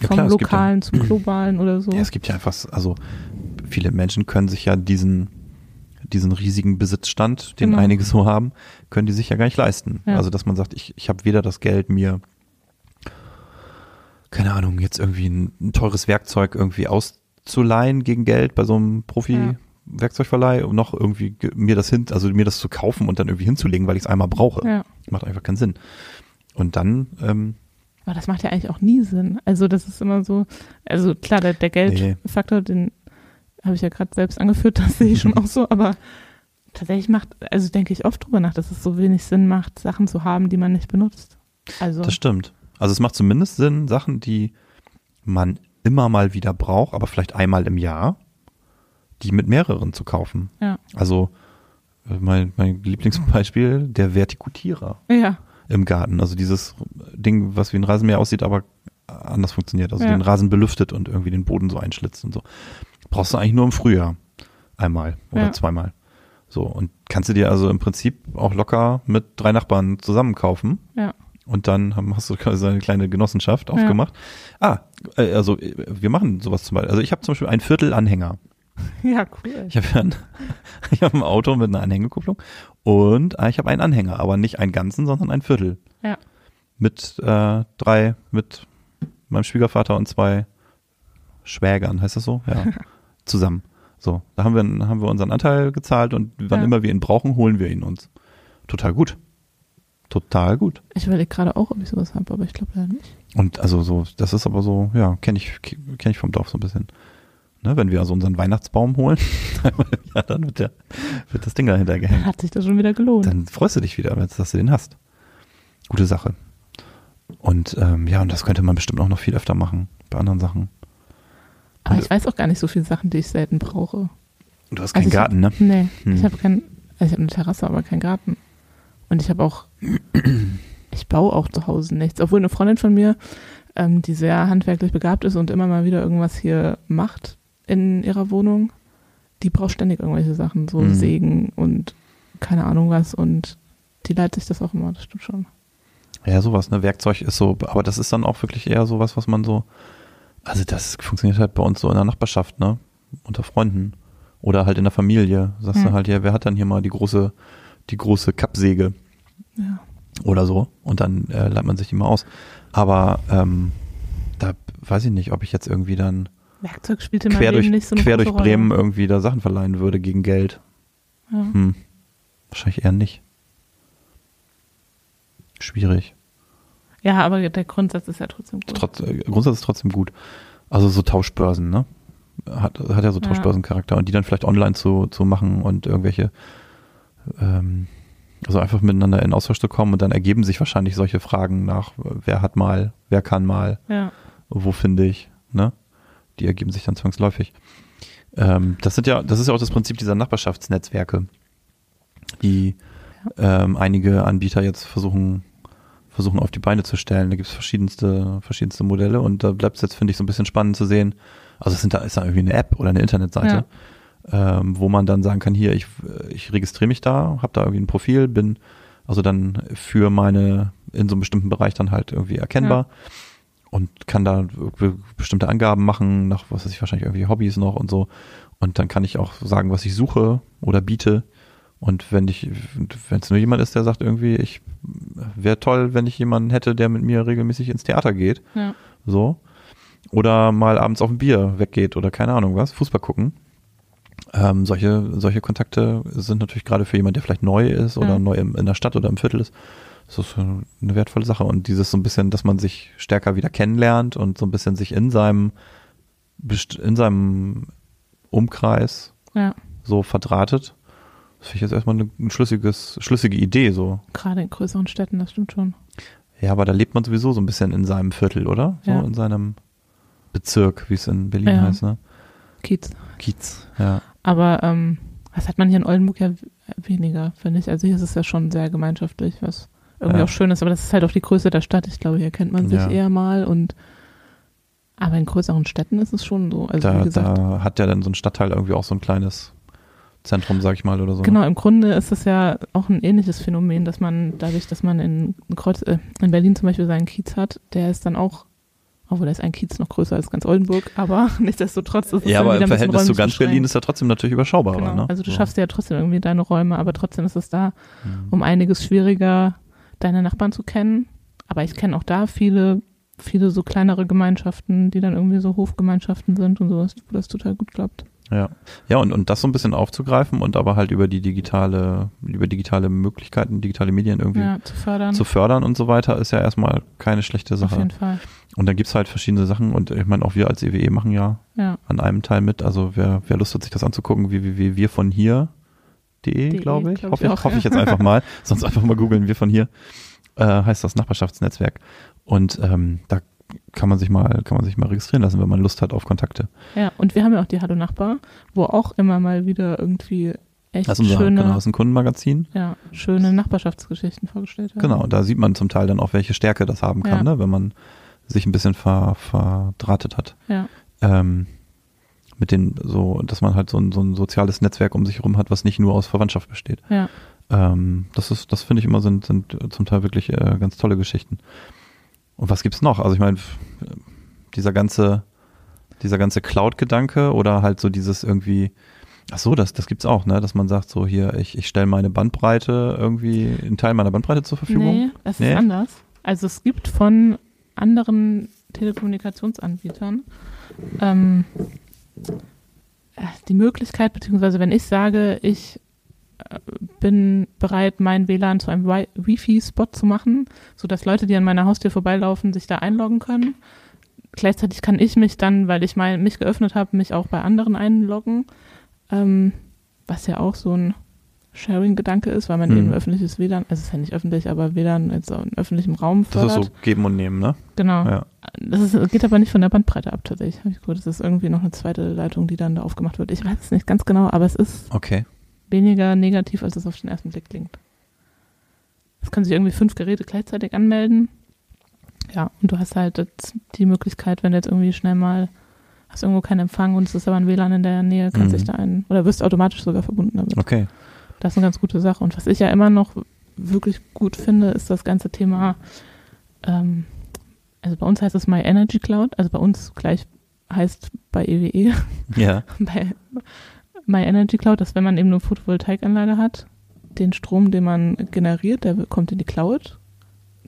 Ja, vom klar, gibt ja- Lokalen zum Globalen oder so. Ja, es gibt ja einfach, also viele Menschen können sich ja diesen, diesen riesigen Besitzstand, den Genau. einige so haben, können die sich ja gar nicht leisten. Ja. Also dass man sagt, ich, ich habe weder das Geld, mir, keine Ahnung, jetzt irgendwie ein, ein teures Werkzeug irgendwie auszuleihen gegen Geld bei so einem Profi. Werkzeugverleih, um noch irgendwie ge- mir das hin, also mir das zu kaufen und dann irgendwie hinzulegen, weil ich es einmal brauche. ja. Macht einfach keinen Sinn. Und dann, ähm, Aber das macht ja eigentlich auch nie Sinn. Also das ist immer so, also klar, der, der Geldfaktor, den habe ich ja gerade selbst angeführt, das sehe ich schon auch so, aber tatsächlich macht, also denke ich oft drüber nach, dass es so wenig Sinn macht, Sachen zu haben, die man nicht benutzt. Also Das stimmt. Also es macht zumindest Sinn, Sachen, die man immer mal wieder braucht, aber vielleicht einmal im Jahr, die mit mehreren zu kaufen. ja. Also äh, mein, mein Lieblingsbeispiel, der Vertikutierer Ja, im Garten. Also dieses Ding, was wie ein Rasenmäher aussieht, aber anders funktioniert. Also Ja. den Rasen belüftet und irgendwie den Boden so einschlitzt und so. Brauchst du eigentlich nur im Frühjahr. Einmal oder Ja. zweimal. So, und kannst du dir also im Prinzip auch locker mit drei Nachbarn zusammen kaufen. ja, Und dann haben, hast du quasi eine kleine Genossenschaft aufgemacht. Ah, äh, also äh, wir machen sowas zum Beispiel. Also ich habe zum Beispiel ein Viertelanhänger. ja, cool. Ich habe ja ein, ich hab ein Auto mit einer Anhängekupplung und äh, ich habe einen Anhänger, aber nicht einen ganzen, sondern ein Viertel. Ja. Mit äh, drei, mit meinem Schwiegervater und zwei Schwägern, heißt das so? Ja. Zusammen. So, da haben wir, haben wir unseren Anteil gezahlt und wann Ja. immer wir ihn brauchen, holen wir ihn uns. Total gut. Total gut. Ich überlege gerade auch, ob ich sowas habe, aber ich glaube leider nicht. Und also so, das ist aber so, ja, kenne ich, kenne ich vom Dorf so ein bisschen. Ne, wenn wir also unseren Weihnachtsbaum holen, Jahr, dann wird, der, wird das Ding dahinter gehängt. Hat sich das schon wieder gelohnt. Dann freust du dich wieder, dass du den hast. Gute Sache. Und ähm, ja, und das könnte man bestimmt auch noch viel öfter machen bei anderen Sachen. aber ich weiß auch gar nicht so viele Sachen, die ich selten brauche. Du hast Also keinen ich Garten, ne? hab, Nee, Hm. ich habe kein, also ich habe eine Terrasse, aber keinen Garten. Und ich habe auch, ich baue auch zu Hause nichts. Obwohl eine Freundin von mir, ähm, die sehr handwerklich begabt ist und immer mal wieder irgendwas hier macht in ihrer Wohnung, die braucht ständig irgendwelche Sachen, so Mhm. Sägen und keine Ahnung was. Und die leitet sich das auch immer, das stimmt schon. Ja, sowas, ne? Werkzeug ist so, aber das ist dann auch wirklich eher sowas, was man so, also das funktioniert halt bei uns so in der Nachbarschaft, ne? Unter Freunden. Oder halt in der Familie. Sagst du Hm. halt, ja, wer hat dann hier mal die große, die große Kappsäge Ja. oder so? Und dann äh, leiht man sich die mal aus. Aber ähm, da weiß ich nicht, ob ich jetzt irgendwie dann Werkzeug spielt in meinem quer durch, nicht so eine quer durch Bremen Rolle. irgendwie da Sachen verleihen würde gegen Geld. Ja. Hm. Wahrscheinlich eher nicht. Schwierig. ja, aber der Grundsatz ist ja trotzdem gut. Trotz, äh, Grundsatz ist trotzdem gut. Also so Tauschbörsen, ne? Hat, hat ja so. Tauschbörsencharakter und die dann vielleicht online zu, zu machen und irgendwelche, ähm, also einfach miteinander in Austausch zu kommen und dann ergeben sich wahrscheinlich solche Fragen nach, äh, wer hat mal, wer kann mal, Ja. wo finde ich, ne? Die ergeben sich dann zwangsläufig. Ähm, das sind ja, das ist ja auch das Prinzip dieser Nachbarschaftsnetzwerke, die ähm, einige Anbieter jetzt versuchen, versuchen auf die Beine zu stellen. Da gibt es verschiedenste, verschiedenste Modelle und da bleibt es jetzt, finde ich, so ein bisschen spannend zu sehen. Also es sind da, ist da irgendwie eine App oder eine Internetseite, ähm, wo man dann sagen kann, hier, ich, ich registriere mich da, habe da irgendwie ein Profil, bin also dann für meine, in so einem bestimmten Bereich dann halt irgendwie erkennbar und kann da be- bestimmte Angaben machen, nach was weiß ich, wahrscheinlich irgendwie Hobbys noch und so. Und dann kann ich auch sagen, was ich suche oder biete. Und wenn ich, wenn es nur jemand ist, der sagt irgendwie, ich wäre toll, wenn ich jemanden hätte, der mit mir regelmäßig ins Theater geht, Ja. so. Oder mal abends auf ein Bier weggeht oder keine Ahnung was, Fußball gucken. Ähm, solche, solche Kontakte sind natürlich gerade für jemanden, der vielleicht neu ist oder Ja. neu im, in der Stadt oder im Viertel ist, das ist eine wertvolle Sache. Und dieses so ein bisschen, dass man sich stärker wieder kennenlernt und so ein bisschen sich in seinem, in seinem Umkreis Ja. so verdrahtet. Das finde ich jetzt erstmal eine, ein schlüssiges, schlüssige Idee, so. Gerade in größeren Städten, das stimmt schon. Ja, aber da lebt man sowieso so ein bisschen in seinem Viertel, oder? So Ja. in seinem Bezirk, wie es in Berlin Ja. heißt, ne? Kiez. Kiez, ja. Aber ähm, das hat man hier in Oldenburg ja weniger, finde ich. Also hier ist es ja schon sehr gemeinschaftlich, was irgendwie Ja. auch schön ist. Aber das ist halt auch die Größe der Stadt. Ich glaube, hier kennt man sich Ja. eher mal und aber in größeren Städten ist es schon so. Also wie Da, gesagt, da hat ja dann so ein Stadtteil irgendwie auch so ein kleines Zentrum, sag ich mal, oder so. Genau, im Grunde ist es ja auch ein ähnliches Phänomen, dass man dadurch, dass man in, Kreuz, äh, in Berlin zum Beispiel seinen Kiez hat, der ist dann auch, obwohl da ist ein Kiez noch größer als ganz Oldenburg, aber nichtsdestotrotz ist es Ja, aber im Verhältnis zu ganz. Berlin ist ja trotzdem natürlich überschaubarer, Genau, ne? also du So. schaffst ja trotzdem irgendwie deine Räume, aber trotzdem ist es da Mhm. um einiges schwieriger, deine Nachbarn zu kennen. Aber ich kenne auch da viele, viele so kleinere Gemeinschaften, die dann irgendwie so Hofgemeinschaften sind und sowas, wo das total gut klappt. Ja, ja und, und das so ein bisschen aufzugreifen und aber halt über die digitale, über digitale Möglichkeiten, digitale Medien irgendwie Ja, zu fördern. zu fördern und so weiter, ist ja erstmal keine schlechte auf Sache. jeden Fall. Und dann gibt's halt verschiedene Sachen und ich meine, auch wir als EWE machen ja Ja. an einem Teil mit. Also wer, wer Lust hat, sich das anzugucken, wie, wie, wie wir von hier de, De, glaube ich. glaub hoffe ich auch, hoffe ja. ich jetzt einfach mal. Sonst einfach mal googeln, wir von hier. Äh, heißt das Nachbarschaftsnetzwerk. Und ähm, da kann man sich mal, kann man sich mal registrieren lassen, wenn man Lust hat auf Kontakte. Ja, und wir haben ja auch die Hallo Nachbar, wo auch immer mal wieder irgendwie echt Das ist unser, schöne, genau, ist ein Kundenmagazin. ja, schöne Nachbarschaftsgeschichten vorgestellt werden. Genau, und da sieht man zum Teil dann auch, welche Stärke das haben kann, Ja. ne, wenn man sich ein bisschen ver, verdrahtet hat. Ja, ähm, mit den so, dass man halt so ein, so ein soziales Netzwerk um sich herum hat, was nicht nur aus Verwandtschaft besteht. ja, Ähm, das ist, das finde ich immer sind, sind zum Teil wirklich äh, ganz tolle Geschichten. Und was gibt's noch? Also ich meine, dieser ganze, dieser ganze Cloud-Gedanke oder halt so dieses irgendwie, ach so, das, das gibt's auch, ne, dass man sagt so hier, ich, ich stelle meine Bandbreite irgendwie, einen Teil meiner Bandbreite zur Verfügung. Nee, das Nee? ist anders. Also es gibt von anderen Telekommunikationsanbietern ähm, äh, die Möglichkeit, beziehungsweise wenn ich sage, ich äh, bin bereit, mein WLAN zu einem Wi- Wi-Fi-Spot zu machen, sodass Leute, die an meiner Haustür vorbeilaufen, sich da einloggen können. Gleichzeitig kann ich mich dann, weil ich mein, mich geöffnet habe, mich auch bei anderen einloggen, ähm, was ja auch so ein Sharing-Gedanke ist, weil man Mhm. eben öffentliches WLAN, also es ist ja nicht öffentlich, aber WLAN jetzt so in öffentlichem Raum Das fördert. ist so geben und nehmen, ne? genau. Ja. Das ist, geht aber nicht von der Bandbreite ab tatsächlich. Hab ich gehört. Das ist irgendwie noch eine zweite Leitung, die dann da aufgemacht wird. Ich weiß es nicht ganz genau, aber es ist Okay. weniger negativ, als es auf den ersten Blick klingt. Es können sich irgendwie fünf Geräte gleichzeitig anmelden. Ja, und du hast halt jetzt die Möglichkeit, wenn du jetzt irgendwie schnell mal hast irgendwo keinen Empfang und es ist aber ein WLAN in der Nähe, kannst Mhm. dich da ein oder wirst automatisch sogar verbunden damit. Okay. Das ist eine ganz gute Sache. Und was ich ja immer noch wirklich gut finde, ist das ganze Thema, ähm, also bei uns heißt es My Energy Cloud, also bei uns gleich heißt bei EWE, Ja. bei My Energy Cloud, dass wenn man eben eine Photovoltaikanlage hat, den Strom, den man generiert, der kommt in die Cloud.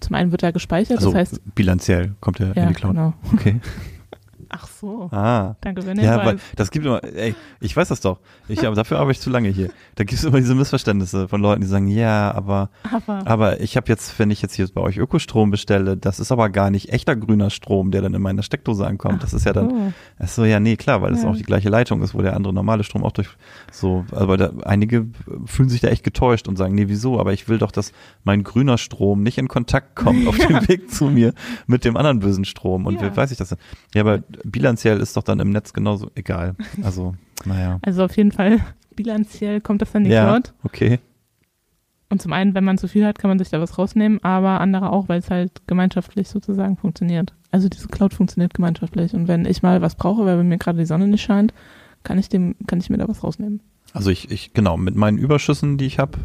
Zum einen wird er gespeichert, Also das heißt, bilanziell kommt er ja, in die Cloud. genau. Okay. Ach so. Ah. Danke, wenn Ja, weil das gibt immer, ey, ich weiß das doch. Ich, aber dafür arbeite ich zu lange hier. Da gibt es immer diese Missverständnisse von Leuten, die sagen, ja, aber, aber aber ich habe jetzt, wenn ich jetzt hier bei euch Ökostrom bestelle, das ist aber gar nicht echter grüner Strom, der dann in meiner Steckdose ankommt. Das ist ja dann, oh, ach so, ja, nee, klar, weil das Ja. auch die gleiche Leitung ist, wo der andere normale Strom auch durch, so, aber da, einige fühlen sich da echt getäuscht und sagen, nee, wieso? Aber ich will doch, dass mein grüner Strom nicht in Kontakt kommt auf dem Weg zu mir mit dem anderen bösen Strom. Und Ja. wie weiß ich das denn? Ja, aber bilanziell bilanziell ist doch dann im Netz genauso egal. Also, naja. Also auf jeden Fall bilanziell kommt das dann die Ja, Cloud. okay. Und zum einen, wenn man zu viel hat, kann man sich da was rausnehmen, aber andere auch, weil es halt gemeinschaftlich sozusagen funktioniert. Also diese Cloud funktioniert gemeinschaftlich. Und wenn ich mal was brauche, weil bei mir gerade die Sonne nicht scheint, kann ich dem, kann ich mir da was rausnehmen. Also ich, ich, genau, mit meinen Überschüssen, die ich habe,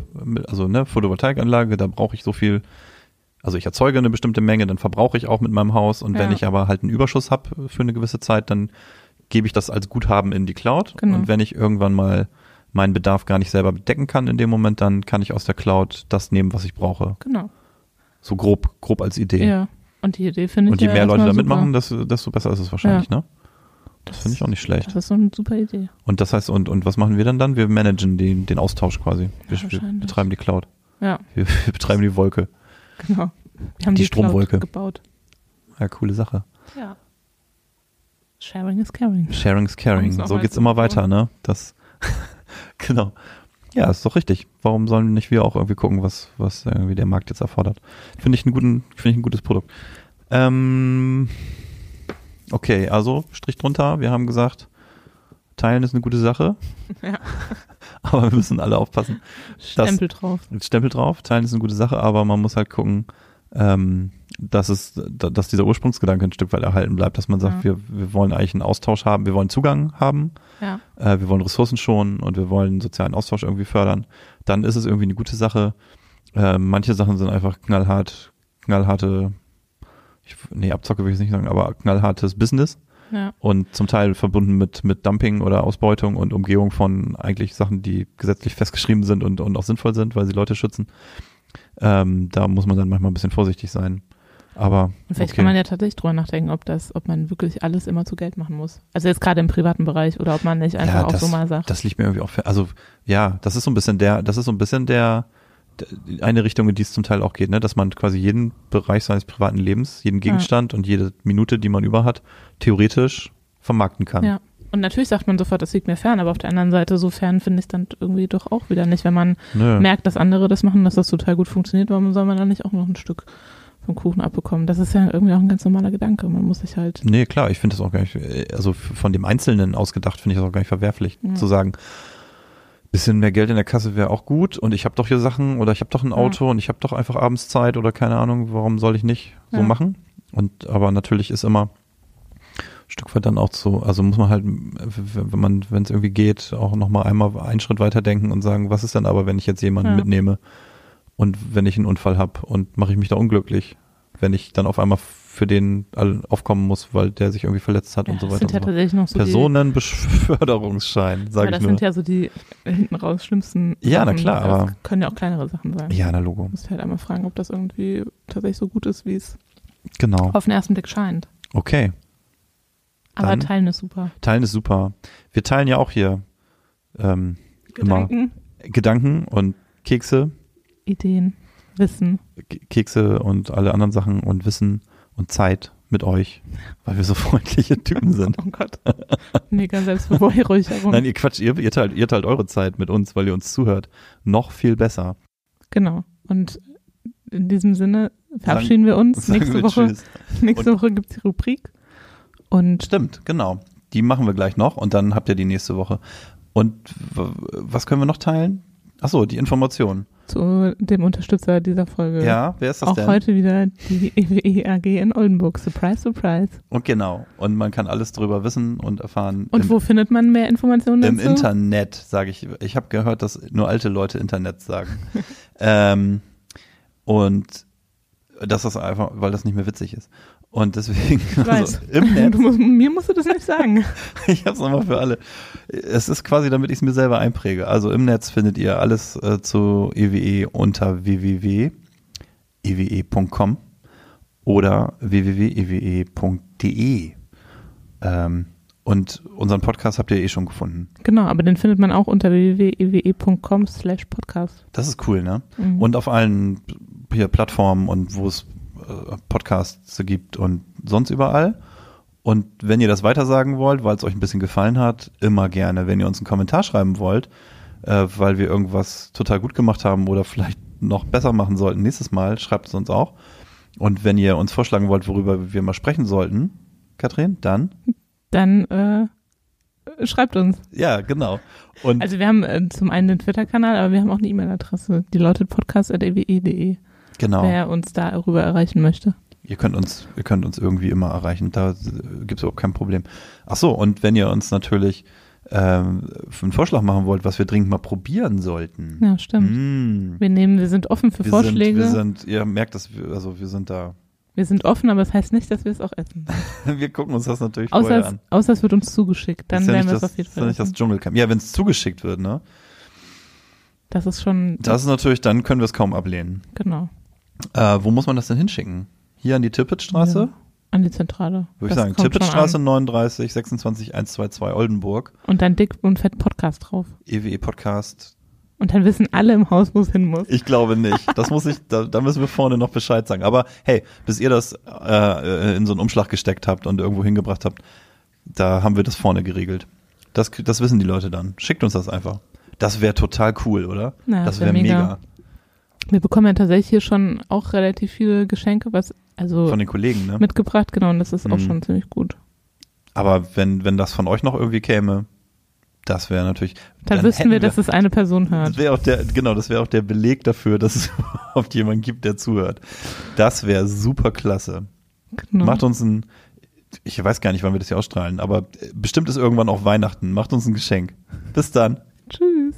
also ne, Photovoltaikanlage, da brauche ich so viel, also ich erzeuge eine bestimmte Menge, dann verbrauche ich auch mit meinem Haus und wenn Ja. ich aber halt einen Überschuss habe für eine gewisse Zeit, dann gebe ich das als Guthaben in die Cloud Genau. und wenn ich irgendwann mal meinen Bedarf gar nicht selber bedecken kann in dem Moment, dann kann ich aus der Cloud das nehmen, was ich brauche. Genau. So grob, grob als Idee. Ja. Und die Idee finde ich und je ja mehr Leute da mitmachen, desto, desto besser ist es wahrscheinlich, ne? Das finde ich auch nicht schlecht. Das ist so eine super Idee. Und das heißt, und, und was machen wir dann dann? Wir managen den, den Austausch quasi. Wir, wir wahrscheinlich. betreiben die Cloud. Ja, Wir, wir betreiben die Wolke. Genau. Wir haben Die die, Cloud Stromwolke. gebaut. Ja, coole Sache. Ja. Sharing is caring. Sharing is caring. So geht's immer weiter, ne? Das, genau. Ja, ist doch richtig. Warum sollen nicht wir auch irgendwie gucken, was, was irgendwie der Markt jetzt erfordert? Finde ich einen guten, finde ich ein gutes Produkt. Ähm, okay, also Strich drunter. Wir haben gesagt, teilen ist eine gute Sache. Ja. Aber wir müssen alle aufpassen. Stempel drauf. Stempel drauf. Teilen ist eine gute Sache, aber man muss halt gucken, ähm, dass es, da- dass dieser Ursprungsgedanke ein Stück weit erhalten bleibt, dass man sagt, Ja. wir, wir wollen eigentlich einen Austausch haben, wir wollen Zugang haben, Ja. äh, wir wollen Ressourcen schonen und wir wollen sozialen Austausch irgendwie fördern. Dann ist es irgendwie eine gute Sache. Äh, manche Sachen sind einfach knallhart, knallharte, ich, nee, Abzocke will ich nicht sagen, aber knallhartes Business Ja. und zum Teil verbunden mit, mit Dumping oder Ausbeutung und Umgehung von eigentlich Sachen, die gesetzlich festgeschrieben sind und, und auch sinnvoll sind, weil sie Leute schützen. Ähm, da muss man dann manchmal ein bisschen vorsichtig sein. Aber Und vielleicht okay. kann man ja tatsächlich drüber nachdenken, ob das, ob man wirklich alles immer zu Geld machen muss. Also jetzt gerade im privaten Bereich oder ob man nicht einfach Ja, auch das- so mal sagt. das liegt mir irgendwie auch, also ja, das ist so ein bisschen der, das ist so ein bisschen der eine Richtung, in die es zum Teil auch geht, ne, dass man quasi jeden Bereich seines privaten Lebens, jeden Gegenstand und jede Minute, die man über hat, theoretisch vermarkten kann. Ja. Und natürlich sagt man sofort, das liegt mir fern, aber auf der anderen Seite, so fern finde ich es dann irgendwie doch auch wieder nicht. Wenn man Nö. merkt, dass andere das machen, dass das total gut funktioniert, warum soll man dann nicht auch noch ein Stück vom Kuchen abbekommen? Das ist ja irgendwie auch ein ganz normaler Gedanke. Man muss sich halt, Nee, klar, ich finde das auch gar nicht, also f- von dem Einzelnen ausgedacht finde ich das auch gar nicht verwerflich, Ja. zu sagen, bisschen mehr Geld in der Kasse wäre auch gut und ich habe doch hier Sachen oder ich habe doch ein Ja. Auto und ich habe doch einfach abends Zeit oder keine Ahnung, warum soll ich nicht so Ja. machen? Und aber natürlich ist immer ein Stück weit dann auch so, also muss man halt, wenn man, wenn es irgendwie geht, auch nochmal einmal einen Schritt weiter denken und sagen, was ist denn aber, wenn ich jetzt jemanden Ja. mitnehme und wenn ich einen Unfall habe und mache ich mich da unglücklich, wenn ich dann auf einmal für den aufkommen muss, weil der sich irgendwie verletzt hat ja, und so das weiter. sind ja so. tatsächlich noch so Personenbeförderungsschein, aber sage ich das nur. sind ja so die hinten raus schlimmsten Ja, na Sachen. klar, Das aber- können ja auch kleinere Sachen sein. ja, na Logo. Du musst halt einmal fragen, ob das irgendwie tatsächlich so gut ist, wie es Genau. auf den ersten Blick scheint. Okay. Aber Dann- teilen ist super. Teilen ist super. Wir teilen ja auch hier ähm, immer Gedanken, Gedanken und Kekse, Ideen, Wissen. Kekse und alle anderen Sachen und Wissen und Zeit mit euch, weil wir so freundliche Typen sind. Oh Gott. Mega Selbstbeweihräucherung. Nein, ihr Quatsch, ihr, ihr, teilt, ihr teilt eure Zeit mit uns, weil ihr uns zuhört. Noch viel besser. Genau. Und in diesem Sinne verabschieden wir uns. Sagen Nächste wir Woche, Tschüss. nächste Woche gibt's die Rubrik. Und Stimmt, genau. Die machen wir gleich noch und dann habt ihr die nächste Woche. Und was können wir noch teilen? Ach so, die Informationen. zu dem Unterstützer dieser Folge. Ja, wer ist das Auch denn? heute wieder die EWE AG in Oldenburg. Surprise, surprise. Und genau. Und man kann alles drüber wissen und erfahren. Und im, wo findet man mehr Informationen Im dazu? Internet, sage ich. Ich habe gehört, dass nur alte Leute Internet sagen. ähm, und das ist einfach, weil das nicht mehr witzig ist. Und deswegen, Ich weiß. also im Netz, Du musst, mir musst du das nicht sagen. ich habe es nochmal für alle. Es ist quasi, damit ich es mir selber einpräge. Also im Netz findet ihr alles äh, zu EWE unter www.ewe.com oder www.ewe.de. Ähm, und unseren Podcast habt ihr eh schon gefunden. Genau, aber den findet man auch unter www.ewe.com slash podcast. Das ist cool, ne? Mhm. Und auf allen hier Plattformen und wo es äh, Podcasts gibt und sonst überall. Und wenn ihr das weitersagen wollt, weil es euch ein bisschen gefallen hat, immer gerne. Wenn ihr uns einen Kommentar schreiben wollt, äh, weil wir irgendwas total gut gemacht haben oder vielleicht noch besser machen sollten nächstes Mal, schreibt es uns auch. Und wenn ihr uns vorschlagen wollt, worüber wir mal sprechen sollten, Katrin, dann dann äh, schreibt uns. Ja, genau. Und Also wir haben äh, zum einen den Twitter-Kanal, aber wir haben auch eine E-Mail-Adresse, die lautet podcast.ewe.de, genau. wer uns darüber erreichen möchte. Ihr könnt uns, ihr könnt uns irgendwie immer erreichen. Da gibt es überhaupt kein Problem. Ach so, und wenn ihr uns natürlich ähm, einen Vorschlag machen wollt, was wir dringend mal probieren sollten. Ja, stimmt. Mm. Wir nehmen, wir sind offen für Wir Vorschläge. Sind, wir sind, ihr merkt, dass wir, also wir sind da. Wir sind offen, aber das heißt nicht, dass wir es auch essen. Wir gucken uns das natürlich Außer vorher es, an. außer es wird uns zugeschickt, dann ja werden wir es das, auf jeden ist ja Fall nicht das. Dschungelcamp. Ja, wenn es zugeschickt wird, ne? Das ist schon, Das ist natürlich, dann können wir es kaum ablehnen. genau, Äh, wo muss man das denn hinschicken? Hier an die Tippettstraße? Ja. an die Zentrale. Würde ich sagen. Tippettstraße an. 39 26 122 Oldenburg. Und dann dick und fett Podcast drauf. EWE Podcast. Und dann wissen alle im Haus, wo es hin muss. Ich glaube nicht. Das muss ich, da, da müssen wir vorne noch Bescheid sagen. Aber hey, bis ihr das äh, in so einen Umschlag gesteckt habt und irgendwo hingebracht habt, da haben wir das vorne geregelt. Das, das wissen die Leute dann. Schickt uns das einfach. Das wäre total cool, oder? Ja, das wär wäre mega. Wir bekommen ja tatsächlich hier schon auch relativ viele Geschenke, was also Von den Kollegen, ne? mitgebracht, genau, und das ist auch Mhm. schon ziemlich gut. Aber wenn, wenn das von euch noch irgendwie käme, das wäre natürlich. Dann, wüssten wir, hätten dass es eine Person hört. Das wäre auch der, genau, das wäre auch der Beleg dafür, dass es überhaupt jemanden gibt, der zuhört. Das wäre super klasse. Genau. Macht uns ein, ich weiß gar nicht, wann wir das hier ausstrahlen, aber bestimmt ist irgendwann auch Weihnachten. Macht uns ein Geschenk. Bis dann. Tschüss.